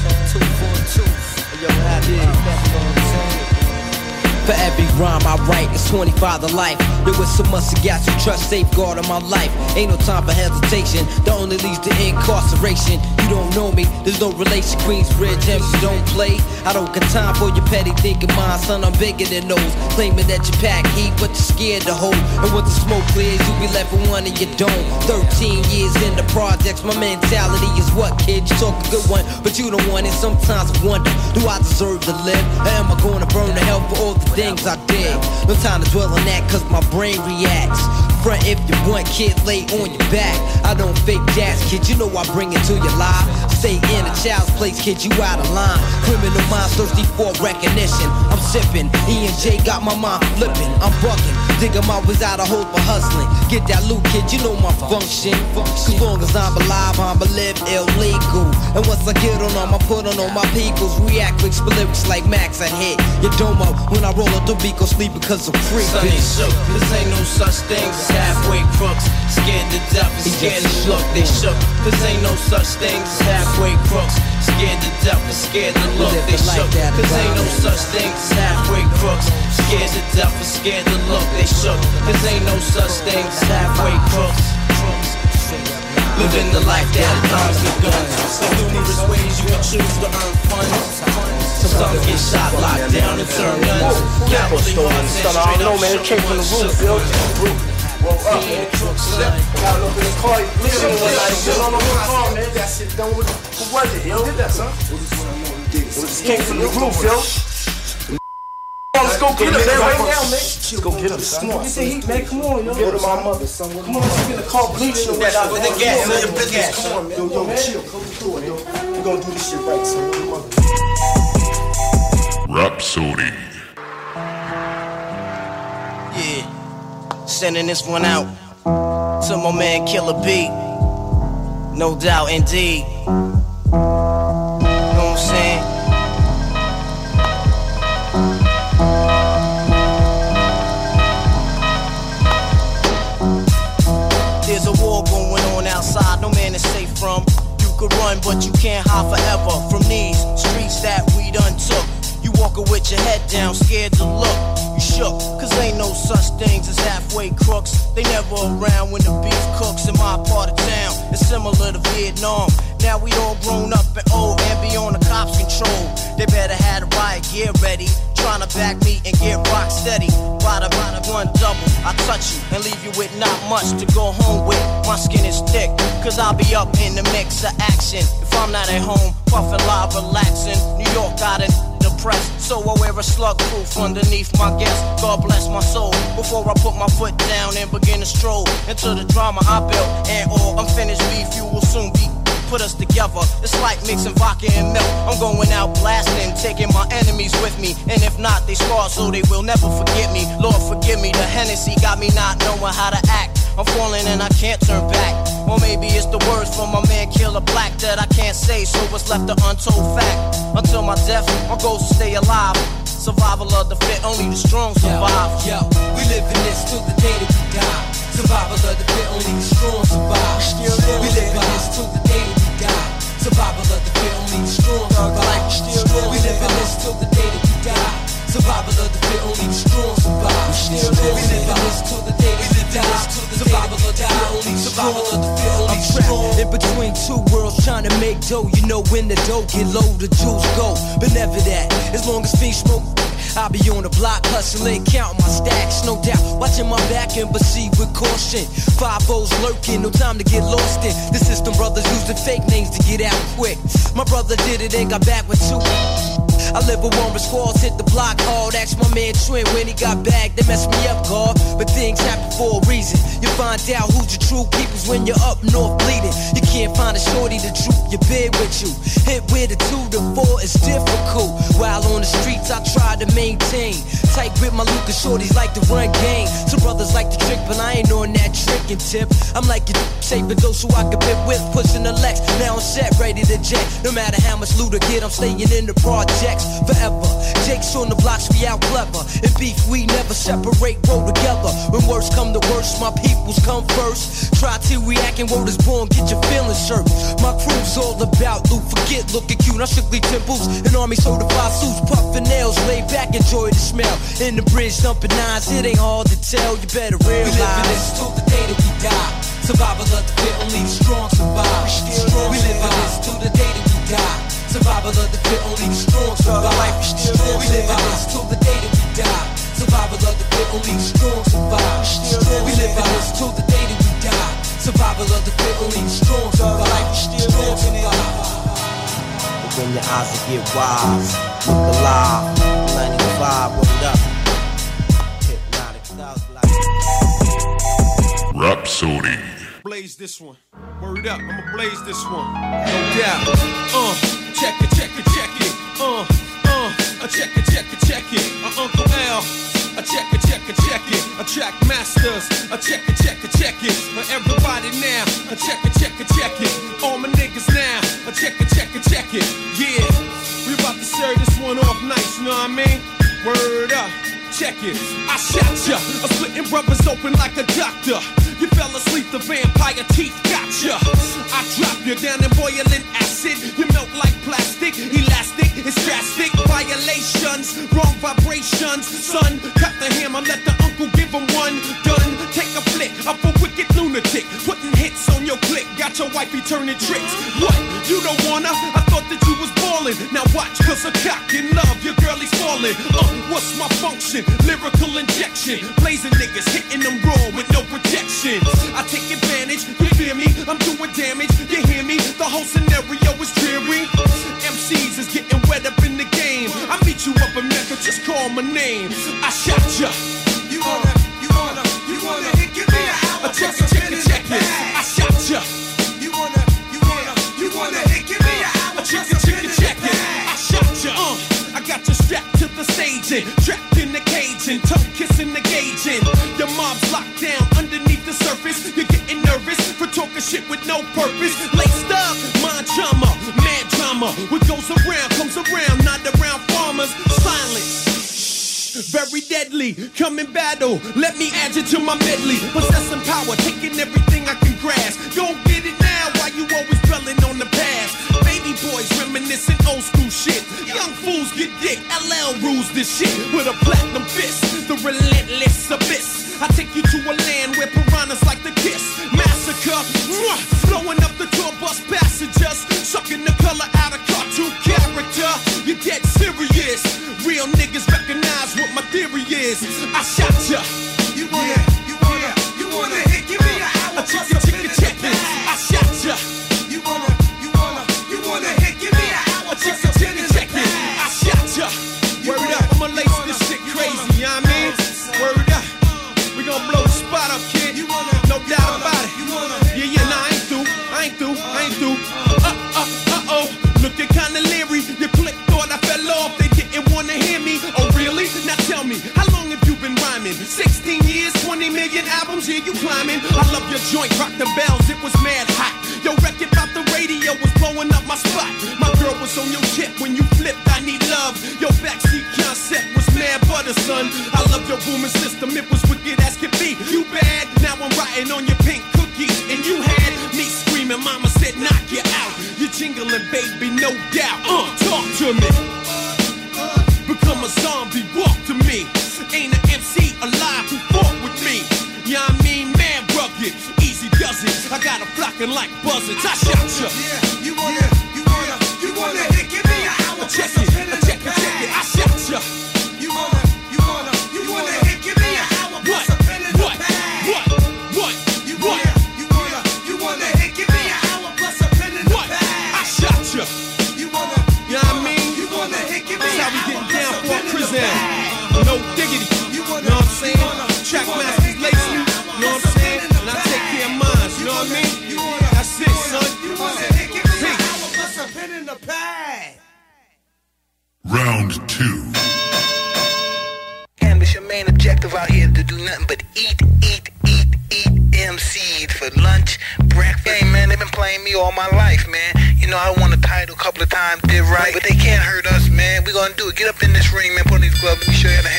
For every rhyme I write, it's 25 to life. There was so much to got you trust safeguard on my life. Ain't no time for hesitation. The only leads to incarceration. You don't know me, there's no relation. Queensbridge, MC don't play. I don't got time for your petty thinking, mine, son. I'm bigger than those. Claiming that you pack heat, but you're scared to hold. And once the smoke clears, you be left with one and you don't. 13 years in the projects, my mentality is what, kid? You talk a good one, but you don't want it. Sometimes I wonder, do I deserve to live? Or am I gonna burn the hell for all the things I did? No time to dwell on that, cause my brain reacts. Front if you want, kid, lay on your back. I don't fake jazz, kid, you know I bring it to your life. Stay in a child's place, kid, you out of line. Criminal minds thirsty for recognition. I'm sipping, E and J got my mind flipping. I'm bucking, digging my ways out of hope for hustling. Get that loot, kid, you know my function. As long as I'm alive, I'm a live illegal. And once I get on I'ma put on all my peoples. React with lyrics like Max, I hit dome up when I roll beat, go sleep because I'm free. Son ain't shook, cause ain't no such thing as halfway crooks. Scared to death and scared to look, they shook. Cause ain't no such thing as halfway crooks. Scared to death and scared to look, they shook. Cause ain't no such thing as halfway crooks. Scared to death and scared to look, they shook. Cause ain't no such thing as halfway crooks. Living the life that comes with guns. There's numerous ways you can choose to earn funds. Some get shot, locked down, and turn guns. And Son, I don't know, man. It came from the roof, yo. Well, up, man. Gotta look in the car. Listen, one night, get on the car, man. That shit done with. Who was it, yo? Who did that, son? It just came from the roof, yo. Let's go get him, man, right now, man. Let's go get him, son. Come on, get the heat, man. Come on, yo. Go to my mother, son. Come on, let's get the car bleaching. With that, with the gas, with the business. Come on, man. Yo, yo, chill. Come through it, yo. We gonna do this shit right, son. Come on. Rapsodie. Yeah. Sending this one out to my man Killer B. No doubt, indeed. You Know what I'm saying? There's a war going on outside, no man is safe from. You could run, but you can't hide forever from these streets that walking with your head down, scared to look. You shook, cause ain't no such things as halfway crooks. They never around when the beef cooks in my part of town. It's similar to Vietnam. Now we all grown up and old and be on the cops' control. They better have the riot gear ready. Trying to back me and get rock steady. Bada bada one double. I touch you and leave you with not much to go home with. My skin is thick, cause I'll be up in the mix of action. If I'm not at home, puffin' live, relaxing. New York got it depressed, so I wear a slug proof underneath my guest. God bless my soul. Before I put my foot down and begin to stroll into the drama I built, and all unfinished beef you will soon be. Put us together. It's like mixing vodka and milk. I'm going out blasting, taking my enemies with me. And if not, they scar so they will never forget me. Lord, forgive me. The Hennessy got me not knowing how to act. I'm falling and I can't turn back. Or maybe it's the words from my man Killer Black that I can't say, so what's left an untold fact. Until my death, my goal to stay alive. Survival of the fit, only the strong survive. Yo, we live in this till the day that we die. Survival of the fit, only the strong survive. We live in this till the day that we die. Survival of the only the strong survive. We live in this till the day that we die. Survival of the only the strong survive. We still live, we live this till the day that we die. Survival of the only the strong. Survival of the fit, only strong. In between two worlds, trying to make dough. You know when the dough get low, the jewels go. But never that. As long as fiends smoke. I'll be on the block hustling, counting my stacks, no doubt. Watching my back and proceed with caution. Five O's lurking, no time to get lost in. The system brothers using fake names to get out quick. My brother did it and got back with two. I live with one squads, hit the block hard. Ask my man Twin when he got back. They messed me up, God. But things happen for a reason. You find out who's your true keepers when you're up north bleeding. You can't find a shorty to troop your bed with you. Hit with a two to four is difficult. While on the streets, I try to maintain. Tight with my Lucas shorties like to run game. Some brothers like to trick, but I ain't on that tricking tip. I'm like your saving those who I can bit with, pushing the Lex. Now I'm set, ready to jet. No matter how much loot I get, I'm staying in the projects forever. Jake's on the blocks, we out clever. In beef, we never separate, roll together. When worst come to worst, my peoples come first. Try to react and word is born, get your feelings hurt. My crew's all about loot, forget looking cute. Not strictly temples, an army certified suits, puffin' nails, lay back, enjoy the smell. In the bridge, dumping nines, it ain't hard to tell, you better realize. We live this till the day that we die. Survival of the fit, only the strong survive. We live in this till the day that we die. Survival of the fit, only the strong survive. We live this till the day that we die. Survival of the fit, only the strong survive. We live this till the day that we die. Survival of the fit, only the strong survive. Strong survive. Open your eyes to get wise. Look alive. 95, word up. Hypnotic thug like. Rapsodie. Blaze this one. Word up, I'ma blaze this one. No doubt. Uh, check it, check it, check it. Uh, uh, I check it, check it, check it. Uh, Uncle L. I check it, check it, check it. I track masters. I check it, check it, check it. For everybody now. I check it, check it, check it. All my niggas now. I check it, check it, check it. Yeah. We about to serve this one off nice, you know what I mean? Word up. Check it. I shot ya. I'm splitting brothers open like a doctor. You fell asleep, the vampire teeth got ya. I drop you down in boiling acid. You melt like plastic, elastic, it's drastic. Violations, wrong vibrations. Son, cut the hammer, let the uncle give him one. Done, take a flick up a wicked lunatic. Putting hits on your click, got your wifey turning tricks. What? You don't wanna? I thought that you was ballin'. Now watch, cause a cock in love, your girl is falling. Uh, what's my function? Lyrical injection. Blazing niggas, hitting them raw with no protection. I take advantage, you feel me? I'm doing damage, you hear me? The whole scenario is dreary. MCs is getting wet up in the game. I meet you up in Mecca, just call my name. I shot ya. You wanna, you wanna, you wanna hit, give me a hour. Check it, check it, check it. I shot ya. You wanna, you wanna, you wanna hit, give me a hour. Check it, check it, check it. I shot ya. Uh, I got you strapped to the stage and trapped in the cage and tongue kissing the gauge and your mom's locked down underneath the surface. You're getting nervous for talking shit with no purpose. Laced up, mind mad drama. What goes around comes around, not around farmers. Silence. Very deadly, come in battle. Let me add you to my medley. Possessing power, taking everything I can grasp. Go get it now, why you always dwelling on the past? Baby boys reminiscing old school shit. Young fools get dick. LL rules this shit with a platinum fist. The relentless abyss. I take you to a land where piranhas like to kiss. Massacre, mwah, blowing up the tour bus passengers. Sucking the Real niggas recognize what my theory is. I shot ya. You wanna, you wanna, you wanna hit, give me a hour. Check it, check it, check it. I shot ya. You wanna, you wanna, you wanna hit, give me a hour. Check it, check it, check it. I shot ya. Word up, I'ma lace this shit crazy, you know what I mean? Word up. We gon' blow the spot up, kid. No doubt about it. Yeah, yeah, nah, I ain't through. I ain't through. I ain't through. Uh, uh, uh oh. Looking kinda rhyming? 16 years, 20 million albums, yeah, you climbing. I love your joint, rock the bells, it was mad hot. Yo, record about the radio was blowing up my spot. My girl was on your tip when you flipped, I need love. Your backseat concept was mad butter, son. I love your booming system, it was wicked as could be. You bad, now I'm writing on your pink cookies. And you had me screaming, mama said knock you out. You're jingling, baby, no doubt. Uh, talk to me. Become a zombie, like buzzards. I shot ya. Yeah, you wanna, you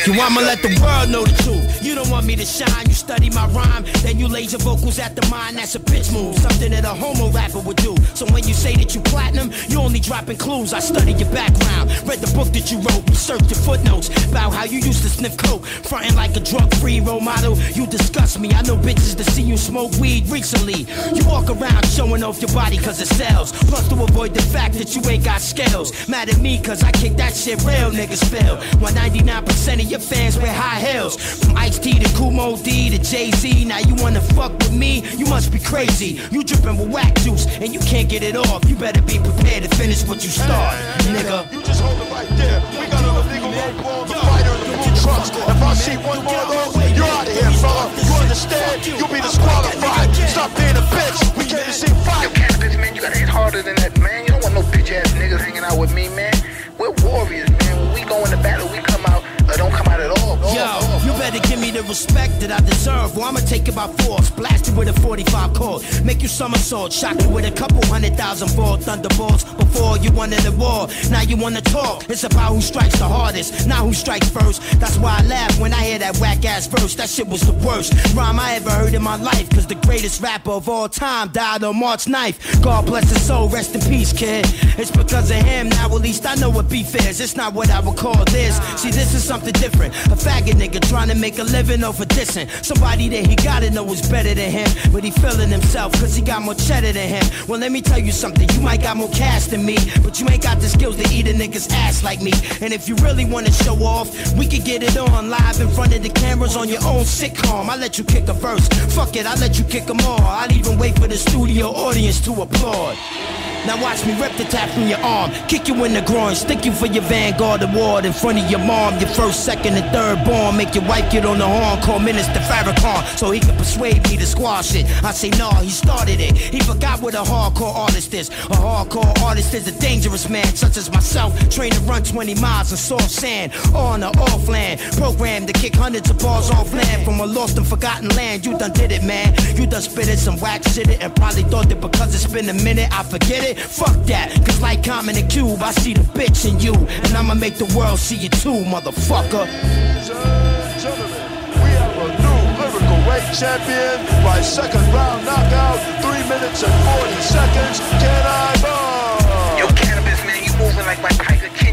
you how to I'ma let the world know the truth. You don't want me to shine, you study my rhyme, then you laser vocals at the mind. That's a bitch move, something that a homo rapper would do. So when you say that you platinum, you only dropping clues. I studied your background, read the book that you wrote, researched your footnotes about how you used to sniff coke, fronting like a drug-free role model. You disgust me. I know bitches that see you smoke weed recently. You walk around showing off your body cause it sells. Plus to avoid the fact that you ain't got scales. Mad at me cause I kick that shit real niggas feel. While 99% of your fans wear high heels. From Ice T to Kool Moe Dee to Jay Z. Now you wanna fuck with me? You must be crazy. You dripping with whack juice and you can't get it off. You better be prepared to finish what you start, nigga. You just hold it right there. We got an illegal rope on the fighter in the blue trucks. If I see one more of those, you're out of here, fella. You understand? You'll be disqualified. Stop being a bitch. We came to see fight. Canibus, man, you gotta hit harder than that, man. You don't want no bitch ass niggas hanging out with me, man. We're warriors, man. When we go into battle, we come out, or don't come out at all. Yo, you better give me the respect that I deserve, or I'ma take it by force. Blast you with a 45 cord, make you somersault, shock you with a couple hundred thousand ball thunderbolts. Before you wanted the war, now you wanna talk. It's about who strikes the hardest, not who strikes first. That's why I laugh when I hear that whack ass verse. That shit was the worst rhyme I ever heard in my life. Cause the greatest rapper of all time died on March 9th. God bless his soul, rest in peace, kid. It's because of him, now at least I know what beef is. It's not what I would call this. See, this is something different. A faggot nigga trying to make a living off of dissing. Somebody that he gotta know is better than him. But he feeling himself cause he got more cheddar than him. Well, let me tell you something. You might got more cash than me, but you ain't got the skills to eat a nigga's ass like me. And if you really wanna show off, we could get it on live in front of the cameras on your own sitcom. I let you kick a verse. Fuck it, I let you kick them all. I'd even wait for the studio audience to applaud. Now watch me rip the tap from your arm, kick you in the groin, stick you for your Vanguard award in front of your mom, your first, second, and third born. Make your wife get on the horn, call Minister Farrakhan, so he can persuade me to squash it. I say nah, he started it. He forgot what a hardcore artist is. A hardcore artist is a dangerous man, such as myself, trained to run 20 miles in soft sand, on or off land, programmed to kick hundreds of balls off land from a lost and forgotten land. You done did it, man. You done spit it, some whack shit it, and probably thought that because it's been a minute, I forget it. Fuck that, cause like Common and Cube, I see the bitch in you, and I'ma make the world see you too, motherfucker. Gentlemen, we have a new lyrical weight champion by second round knockout, three minutes and 40 seconds. Can I bomb? Yo, Canibus, man, you moving like my Tiger Kenya,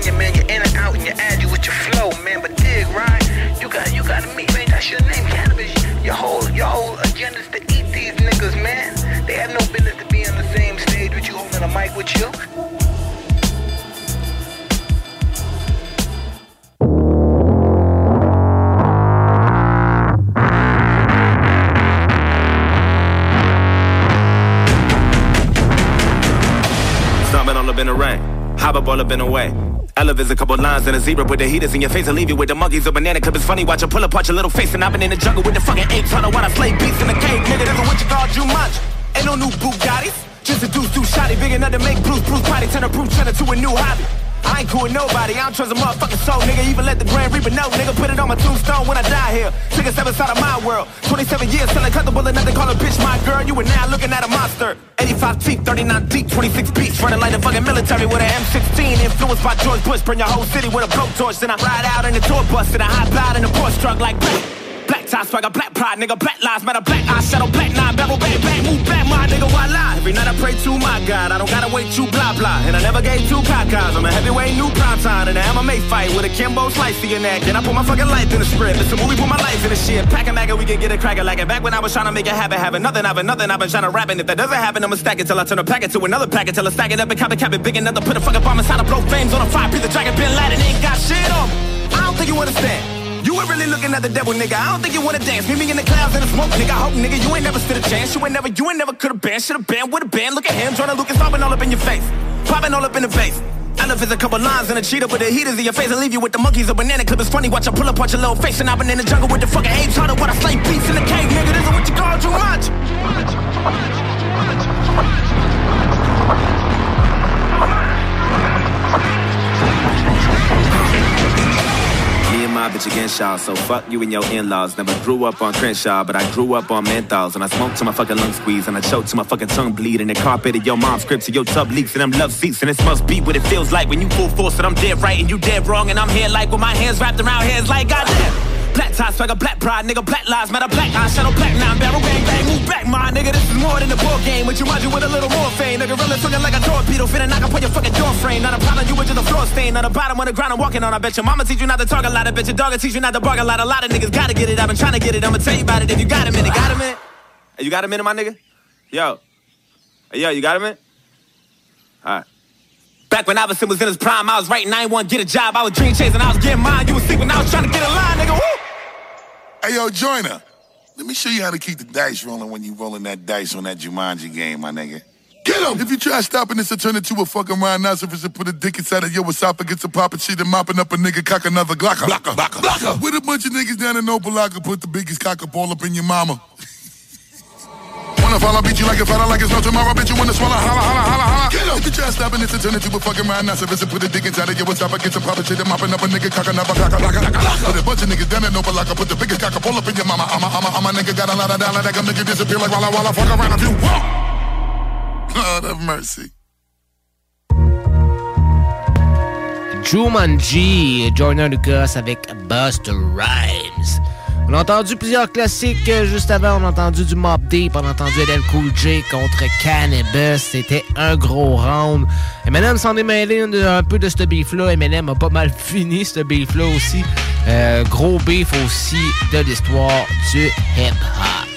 all up in the way. Elevates a couple lines and a zebra with the heaters in your face and leave you with the monkeys or banana clip. It's funny watch you pull apart your little face and I've been in the jungle with the fucking apes on wanna slay beats in the cave. Nigga, this is what you call Jumanji. Ain't no new Bugattis. Just a deuce, deuce shotty big enough to make Bruce, Bruce Potty turn a Bruce Jenner to a new hobby. I ain't cool with nobody, I don't trust a motherfucking soul, nigga. Even let the Grand Reaper know, nigga. Put it on my tombstone when I die here. Nigga, step inside of my world. 27 years, selling comfortable enough to call a bitch my girl. You are now looking at a monster. 85 feet, 39 deep, 26 beats. Running like the fucking military with an M16. Influenced by George Bush. Burn your whole city with a blowtorch. Then I ride out in the tour bus and I hop out in the Porsche truck like. Tie swagger, black pride, nigga, black lives matter, black eye shadow, black nine, barrel, bang, bang, move back, my nigga, why lie? Every night I pray to my God, I don't gotta wait too blah blah, and I never gave two cocos. I'm a heavyweight new prime time, and I'm a MMA fight with a Kimbo slice to your neck, and I put my fucking life in the script. It's a movie, put my life in the shit. Pack a mag we can get it crackin' like it. Back when I was trying to make it happen, having nothing, I've been nothing, I've been trying to rap, and if that doesn't happen, I'ma stack it till I turn a packet to another packet till I stack it up and cap it, cap it big enough to put a fucking bomb inside to blow flames on a fire. Piece of dragon, Bin Laden ain't got shit on. I don't think you understand. Were really looking at the devil, nigga. I don't think you wanna dance. Meet me in the clouds and the smoke, nigga. I hope, nigga, you ain't never stood a chance. You ain't never, you ain't never could've been. Should've been, would've been. Look at him, Jordan Lucas popping all up in your face. Popping all up in the face. Elephants, a couple lines and a cheetah with the heaters in your face and leave you with the monkeys. A banana clip is funny. Watch I pull up, watch your little face. And I've been in the jungle with the fucking apes. Harder what I slay beats in the cave, nigga. This is what you call too much. Me and bitch against y'all, so fuck you and your in-laws. Never grew up on Crenshaw, but I grew up on menthols. And I smoked to my fucking lungs squeeze, and I choked to my fucking tongue bleed. And the carpet of your mom's scripts and your tub leaks, and them love seats. And this must be what it feels like when you full force and I'm dead right and you dead wrong. And I'm here like with my hands wrapped around heads like goddamn. Black tie swagger, black pride, nigga, black lives matter, black eye shadow, black nine barrel, bang bang, move back, my nigga. This is more than a board game. With you, mind you with a little more fame, nigga. Really swinging like a torpedo, finna knock up on your fucking door frame. Not a problem, you were just a floor stain. On the bottom of the ground, I'm walking on. I bet your mama teach you not to talk a lot. I bet your dog will teach you not to bark a lot. A lot of niggas gotta get it. I've been trying to get it. I'ma tell you about it if you got a minute. Got a minute? Hey, you got a minute, my nigga? Yo. Hey, yo, you got a minute? All right. Back when Iverson was in his prime, I was writing 9-1, get a job. I was dream chasing, I was getting mine. You was sleeping, I was trying to get a line, nigga. Woo! Hey, yo, joiner. Let me show you how to keep the dice rolling when you rolling that dice on that Jumanji game, my nigga. Get him! If you try stopping this, to turn into a fucking rhinoceros and put a dick inside of your esophagus and popping shit and mopping up a nigga cock another glocker. Blocker, blocker, blocker. With a bunch of niggas down in Opa-locka, put the biggest cock up all up in your mama. Wanna follow, beat you like a fella, like it's no tomorrow, bitch. You wanna swallow, holla, holla, holla, holla. Get him! If you try stopping this, to turn into a fucking rhinoceros and put a dick inside of your esophagus and popping shit and mopping up a nigga cock another glocker, blocker, blocker. With a bunch of niggas down in Opa-locka, put the biggest cock up all up in your mama. I'm a, I'm a, I'm a nigga got a lot of dollar that can make you disappear like Walla Walla. Fuck around if you want. Lord have mercy. Jumanji, Jordan Lucas avec Busta Rhymes. On a entendu plusieurs classiques euh, juste avant. On a entendu du Mob Deep, on a entendu LL Cool J contre Cannabis. C'était un gros round. Eminem s'en est mêlé un, peu de ce beef-là. Eminem a pas mal fini ce beef-là aussi. Euh, gros beef aussi de l'histoire du hip-hop.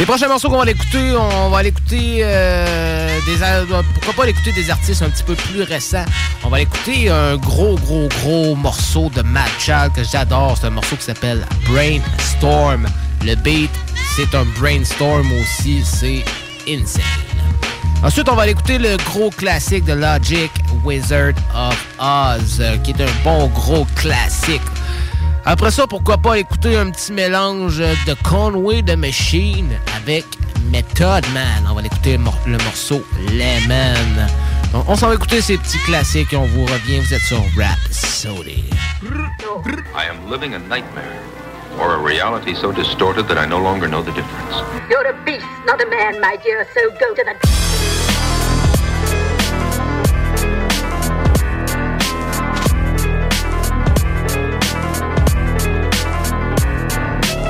Les prochains morceaux qu'on va l'écouter, on va aller écouter euh, des ar- pourquoi pas des artistes un petit peu plus récents. On va l'écouter un gros gros gros morceau de Mad Child que j'adore, c'est un morceau qui s'appelle Brainstorm. Le beat, c'est un brainstorm aussi, c'est insane. Ensuite, on va aller écouter le gros classique de Logic, Wizard of Oz, euh, qui est un bon gros classique. Après ça, pourquoi pas écouter un petit mélange de Conway the Machine avec Method Man. On va l'écouter le, mor- le morceau Lemon. Donc, on s'en va écouter ces petits classiques et on vous revient. Vous êtes sur Rap Sody. I am living a nightmare, or a reality so distorted that I no longer know the difference. You're a beast, not a man, my dear, so go to the...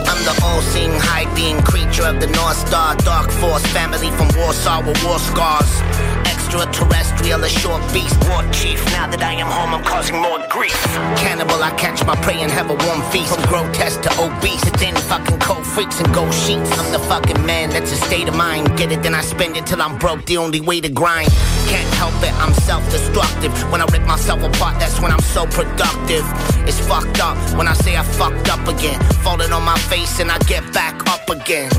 I'm creature of the North Star, Dark Force, family from Warsaw with war scars. Extraterrestrial, a short beast, war chief. Now that I am home, I'm causing more grief. Cannibal, I catch my prey and have a warm feast. From grotesque to obese, it's any fucking cold freaks and gold sheets. I'm the fucking man, that's a state of mind. Get it, then I spend it till I'm broke. The only way to grind. Can't help it, I'm self-destructive. When I rip myself apart, that's when I'm so productive. It's fucked up when I say I fucked up again. Falling on my face and I get back up again.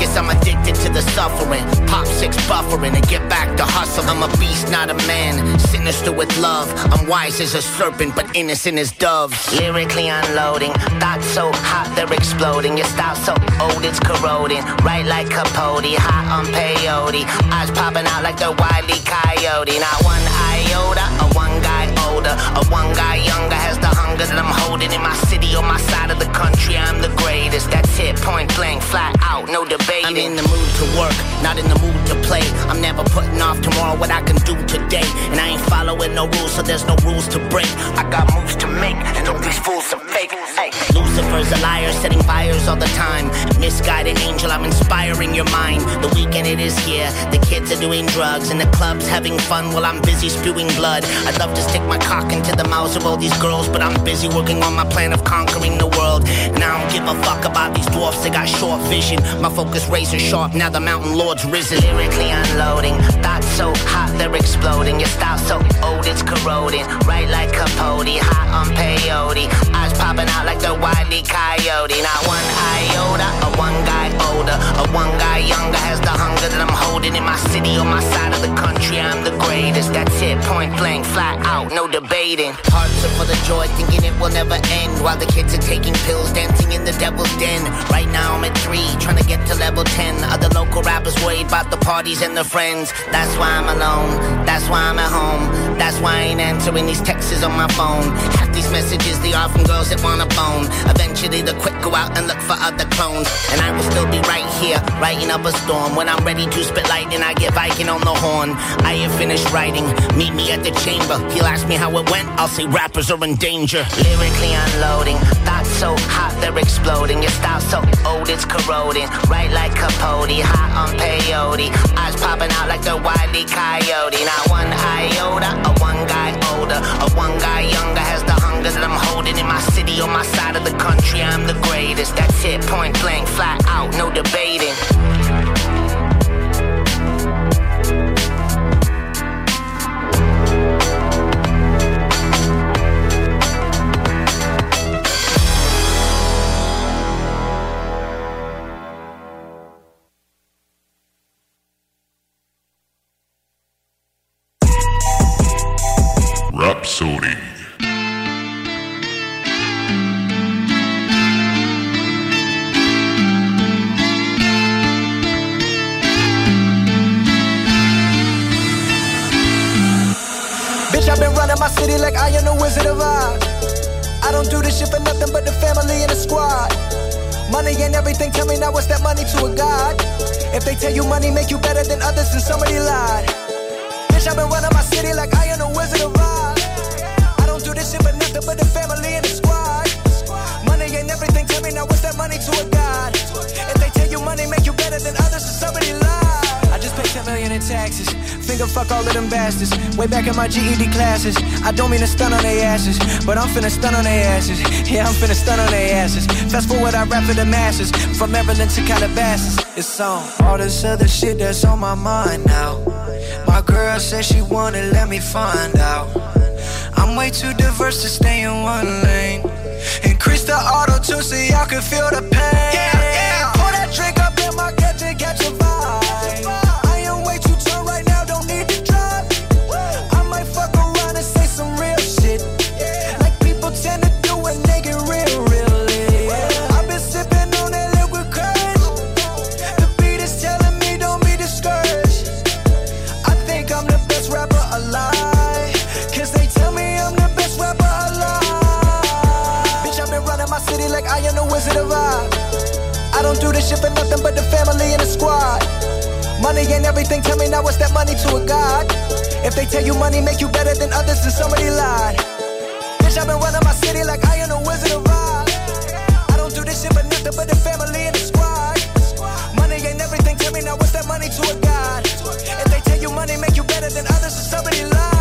Guess I'm addicted to the suffering. Pop six buffering and get back to hustle. I'm a beast, not a man. Sinister with love. I'm wise as a serpent, but innocent as doves. Lyrically unloading. Thoughts so hot they're exploding. Your style so old it's corroding. Right like Capote, hot on peyote. Eyes popping out like the wily coyote. Not one iota, a one guy older, a one guy younger has the I'm holding in my city or my side of the country. I'm the greatest. That's it, point blank, flat out, no debating. I'm in the mood to work, not in the mood to play. I'm never putting off tomorrow what I can do today, and I ain't following following no rules, so there's no rules to break. I got moves to make, and all these fools are fake. Hey, Lucifer's a liar, setting fires all the time. Misguided angel, I'm inspiring your mind. The weekend it is here, the kids are doing drugs, and the club's having fun while I'm busy spewing blood. I'd love to stick my cock into the mouths of all these girls, but I'm busy working on my plan of conquering the world. And I don't give a fuck about these dwarfs, they got short vision. My focus razor sharp, now the mountain lord's risen. Lyrically unloading, thoughts so hot they're exploding. Your style so old it's corroding. Right like Capote, hot on peyote. Eyes popping out like the wily coyote. Not one iota, a one guy older, a one guy younger has the hunger that I'm holding in my city on my side of the country. I'm the greatest. That's it, point blank, flat out, no debating. Hearts are full of joy, thinking it will never end. While the kids are taking pills, dancing in the devil's den. Right now I'm at three, trying to get to level ten. Other local rappers worried about the parties and their friends. That's why I'm alone. That's why I'm at home. That's why I ain't answering these texts on my phone. Half these messages they are from girls that want a bone. Eventually the quick go out and look for other clones. And I will still be right here, writing up a storm. When I'm ready to spit lightning, I get Viking on the horn. I ain't finished writing. Meet me at the chamber. He'll ask me how it went. I'll say rappers are in danger. Lyrically unloading. Thoughts so hot they're exploding. Your style so old it's corroding. Right like Capote, hot on peyote. Eyes popping out like the wily coyote. Now what's that money to a god? If they tell you money make you better than others, then somebody lied. Bitch, I've been running my city like I am the Wizard of Oz. I don't do this shit for nothing but the family and the squad. Money ain't everything, tell me now what's that money to a god? If they tell you money make you better than others, then somebody lied. I just paid 10 million in taxes. Finger fuck all of them bastards. Way back in my GED classes. I don't mean to stun on their asses, but I'm finna stun on their asses. Yeah, I'm finna stun on their asses. Fast forward, I rap for the masses. From Maryland to Calabasas. It's on. All this other shit that's on my mind now. My girl said she wanna let me find out. I'm way too diverse to stay in one lane. Increase the auto tune so y'all can feel the pain. Yeah, yeah. Pour that drink up in my cup to catch a I the Oz. I don't do this shit for nothing but the family and the squad. Money ain't everything, tell me now what's that money to a god? If they tell you money make you better than others, then somebody lied. Bitch, I've been running my city like I am the Wizard of Oz. I don't do this shit for nothing but the family and the squad. Money ain't everything, tell me now what's that money to a god? If they tell you money make you better than others, then somebody lied.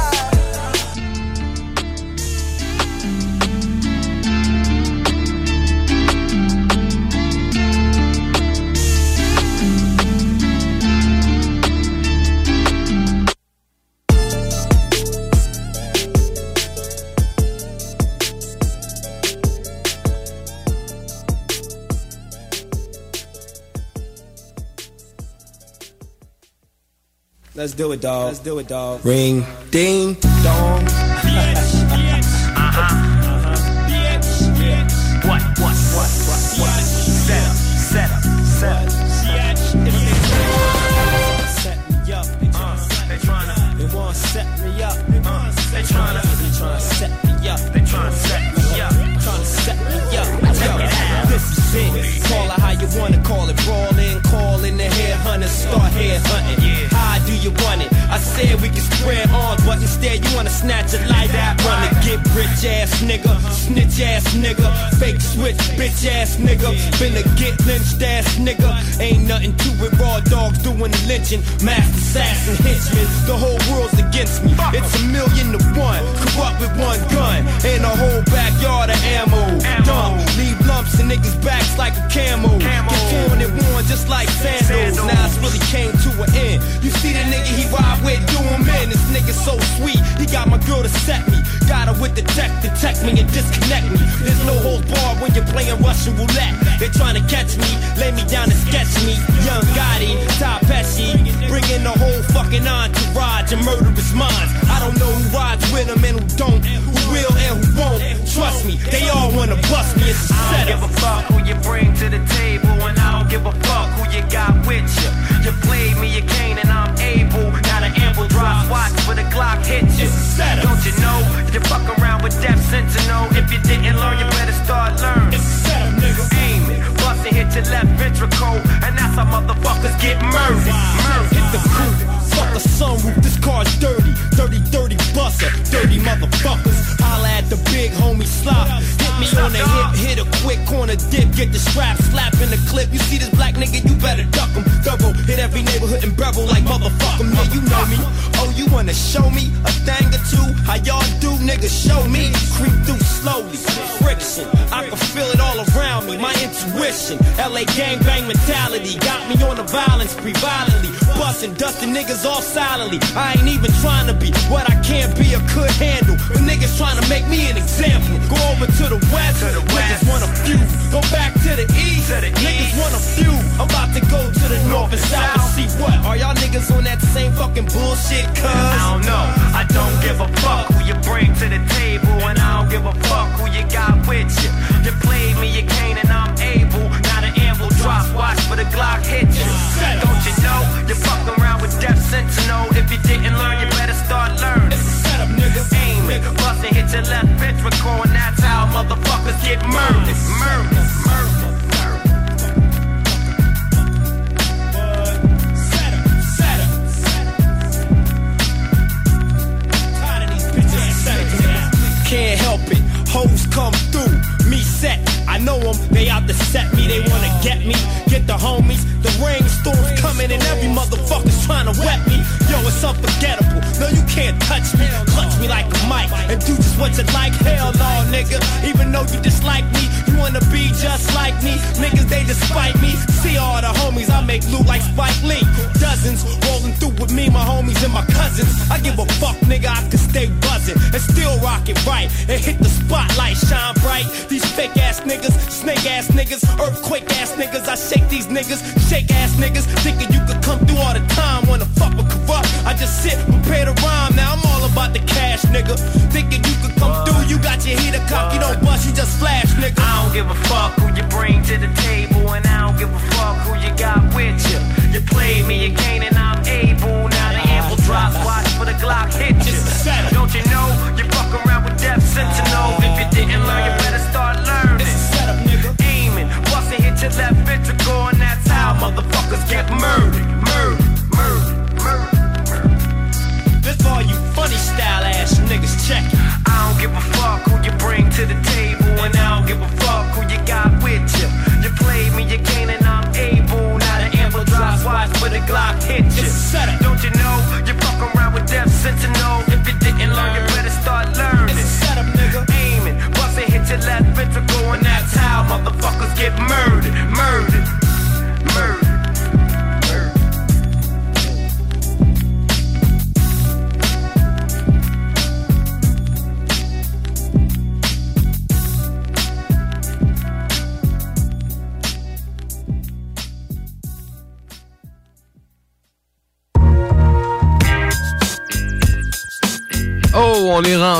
Let's do it, dog. Let's do it, dog. Ring, ding, dong. Said we can spread on, but instead you wanna snatch a light out, wanna get rich ass nigga, snitch ass nigga, fake switch bitch ass nigga, finna get lynched ass nigga. Ain't nothing to it, raw dogs doing the lynching, mass assassin henchmen. The whole world's against me. It's a million to one, corrupt with one gun, and a whole backyard of ammo. Dumb, leave lumps in niggas' backs like a camel. Get torn and worn just like sandals. Now it's really came to an end. You see the nigga he ride with, do him in. This nigga so sweet, he got my girl to set me. Her with the tech, detect me and disconnect me. There's no holds bar when you're playing Russian roulette. They're trying to catch me, lay me down and sketch me. Young Gotti, Top Pesci, bringing the whole fucking entourage and murderous minds. I don't know who rides with them and who don't, who will and who won't. Trust me, they all wanna bust me. It's a I don't give a fuck who you bring to the table, and I don't give a fuck who you got with you. You played me, you can't, and I'm able. Got an ample drop watch for the Glock hit you. Don't you know you fuck around with Death Sentinel? If you didn't learn, you better start learning. Aim it, bust and hit your left ventricle, and that's how motherfuckers get murdered. Murdered. Hit the coupe, fuck the sunroof, this car's dirty. Dirty, dirty buster, dirty motherfuckers. Holla at the big homie slop. Hit me on the hip, hit a quick corner dip, get the strap, slap in the clip. You see this black nigga, you better duck him. Double, hit every neighborhood and bevel like motherfucker. Yeah, you know me. Oh, you wanna show me a thing or two? How y'all do, nigga, show me. Creep through slowly, friction. I can feel it all around me, my intuition. LA gangbang mentality got me on the violence spree violently. Busting, dusting niggas all silently. I ain't even trying to be what I can't be or could handle. But niggas trying to make me an example. Go over to the west, niggas want a few. Go back to the east, niggas want a few. I'm about to go to the north and south and see what. Are y'all niggas on that same fucking bullshit, cuz? I don't know. I don't give a fuck who you bring to the table, and I don't give a fuck who you got with you. You played me, you can't, and I'm able. Got an amble drop watch for the Glock hit you. Don't you know you fuck around with Death Sentinel? If you didn't learn, you better start learning. Aim it, bust and hit your left ventricle, and that's how motherfuckers get murdered. Murdered. Murdered. Can't help it, hoes come through. Me set, I know them, they out to set me, they wanna get me. Get the homies, the rainstorms coming and every motherfucker's trying to wet me. Yo, it's unforgettable, no, you can't touch me. Clutch me like a mic and do just what you like. Hell no, nigga, even though you dislike me, you wanna be just like me. Niggas, they despite me. See all the homies, I make loot like Spike Lee. Dozens rolling through with me, my homies and my cousins. I give a fuck, nigga, I can stay buzzing and still rock it right and hit the spotlight, shine bright. These fake ass niggas, snake ass niggas, earthquake ass niggas. I shake these niggas, shake ass niggas, thinking you could come through all the time. Wanna fuck with corrupt? I just sit, prepare to rhyme. Now I'm all about the cash, nigga. Thinking you could come through, you got your heater cock, you don't bust, you just flash, nigga. I don't give a fuck who you bring to the table, and I don't give a fuck who you got with you. You played me, again, and I'm able. Now the ample ah. drop, watch for the Glock hit you. Don't you know you fuck around with Death Sentinel? If you didn't learn, you better start learning. Aiming, bust and hit your left ventricle, and that's how motherfuckers get murdered, murdered, murdered, murdered. This for all you funny style ass niggas check. I don't give a fuck who you bring to the table, and I don't give a fuck who you got with you. You played me, you can't, and I'm able. Now the ample drop watch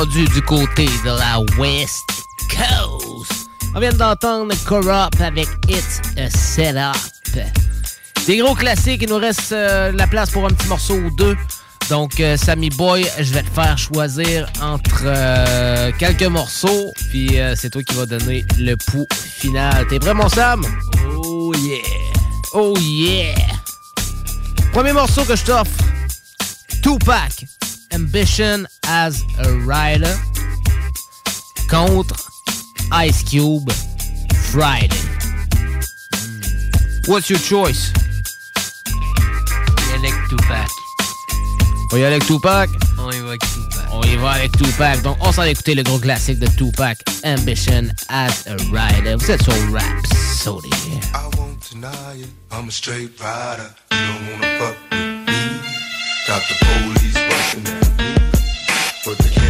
du côté de la West Coast. On vient d'entendre Corrupt avec It's a Setup. Des gros classiques, il nous reste euh, la place pour un petit morceau ou deux. Donc, euh, Sammy Boy, je vais te faire choisir entre euh, quelques morceaux, puis euh, c'est toi qui vas donner le pouls final. T'es prêt, mon Sam? Oh yeah! Oh yeah! Premier morceau que je t'offre, Tupac, Ambition as a Rider contre Ice Cube Friday. What's your choice? On y va avec Tupac. On y va avec Tupac? On y va avec Tupac. On y va avec Tupac. Donc, on s'en va écouter le gros classique de Tupac, Ambition as a Rider. Vous êtes sur Rap Sody. I won't deny it. I'm a straight rider. You don't wanna fuck with me. Got the police busting at me, but they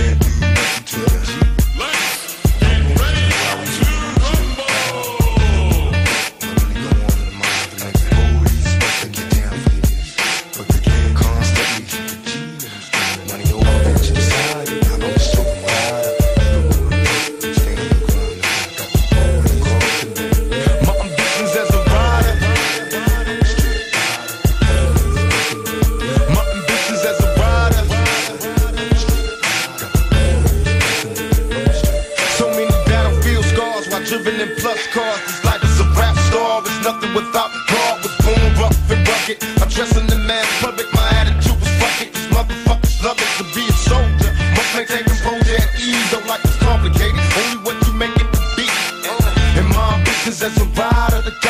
my ambitions as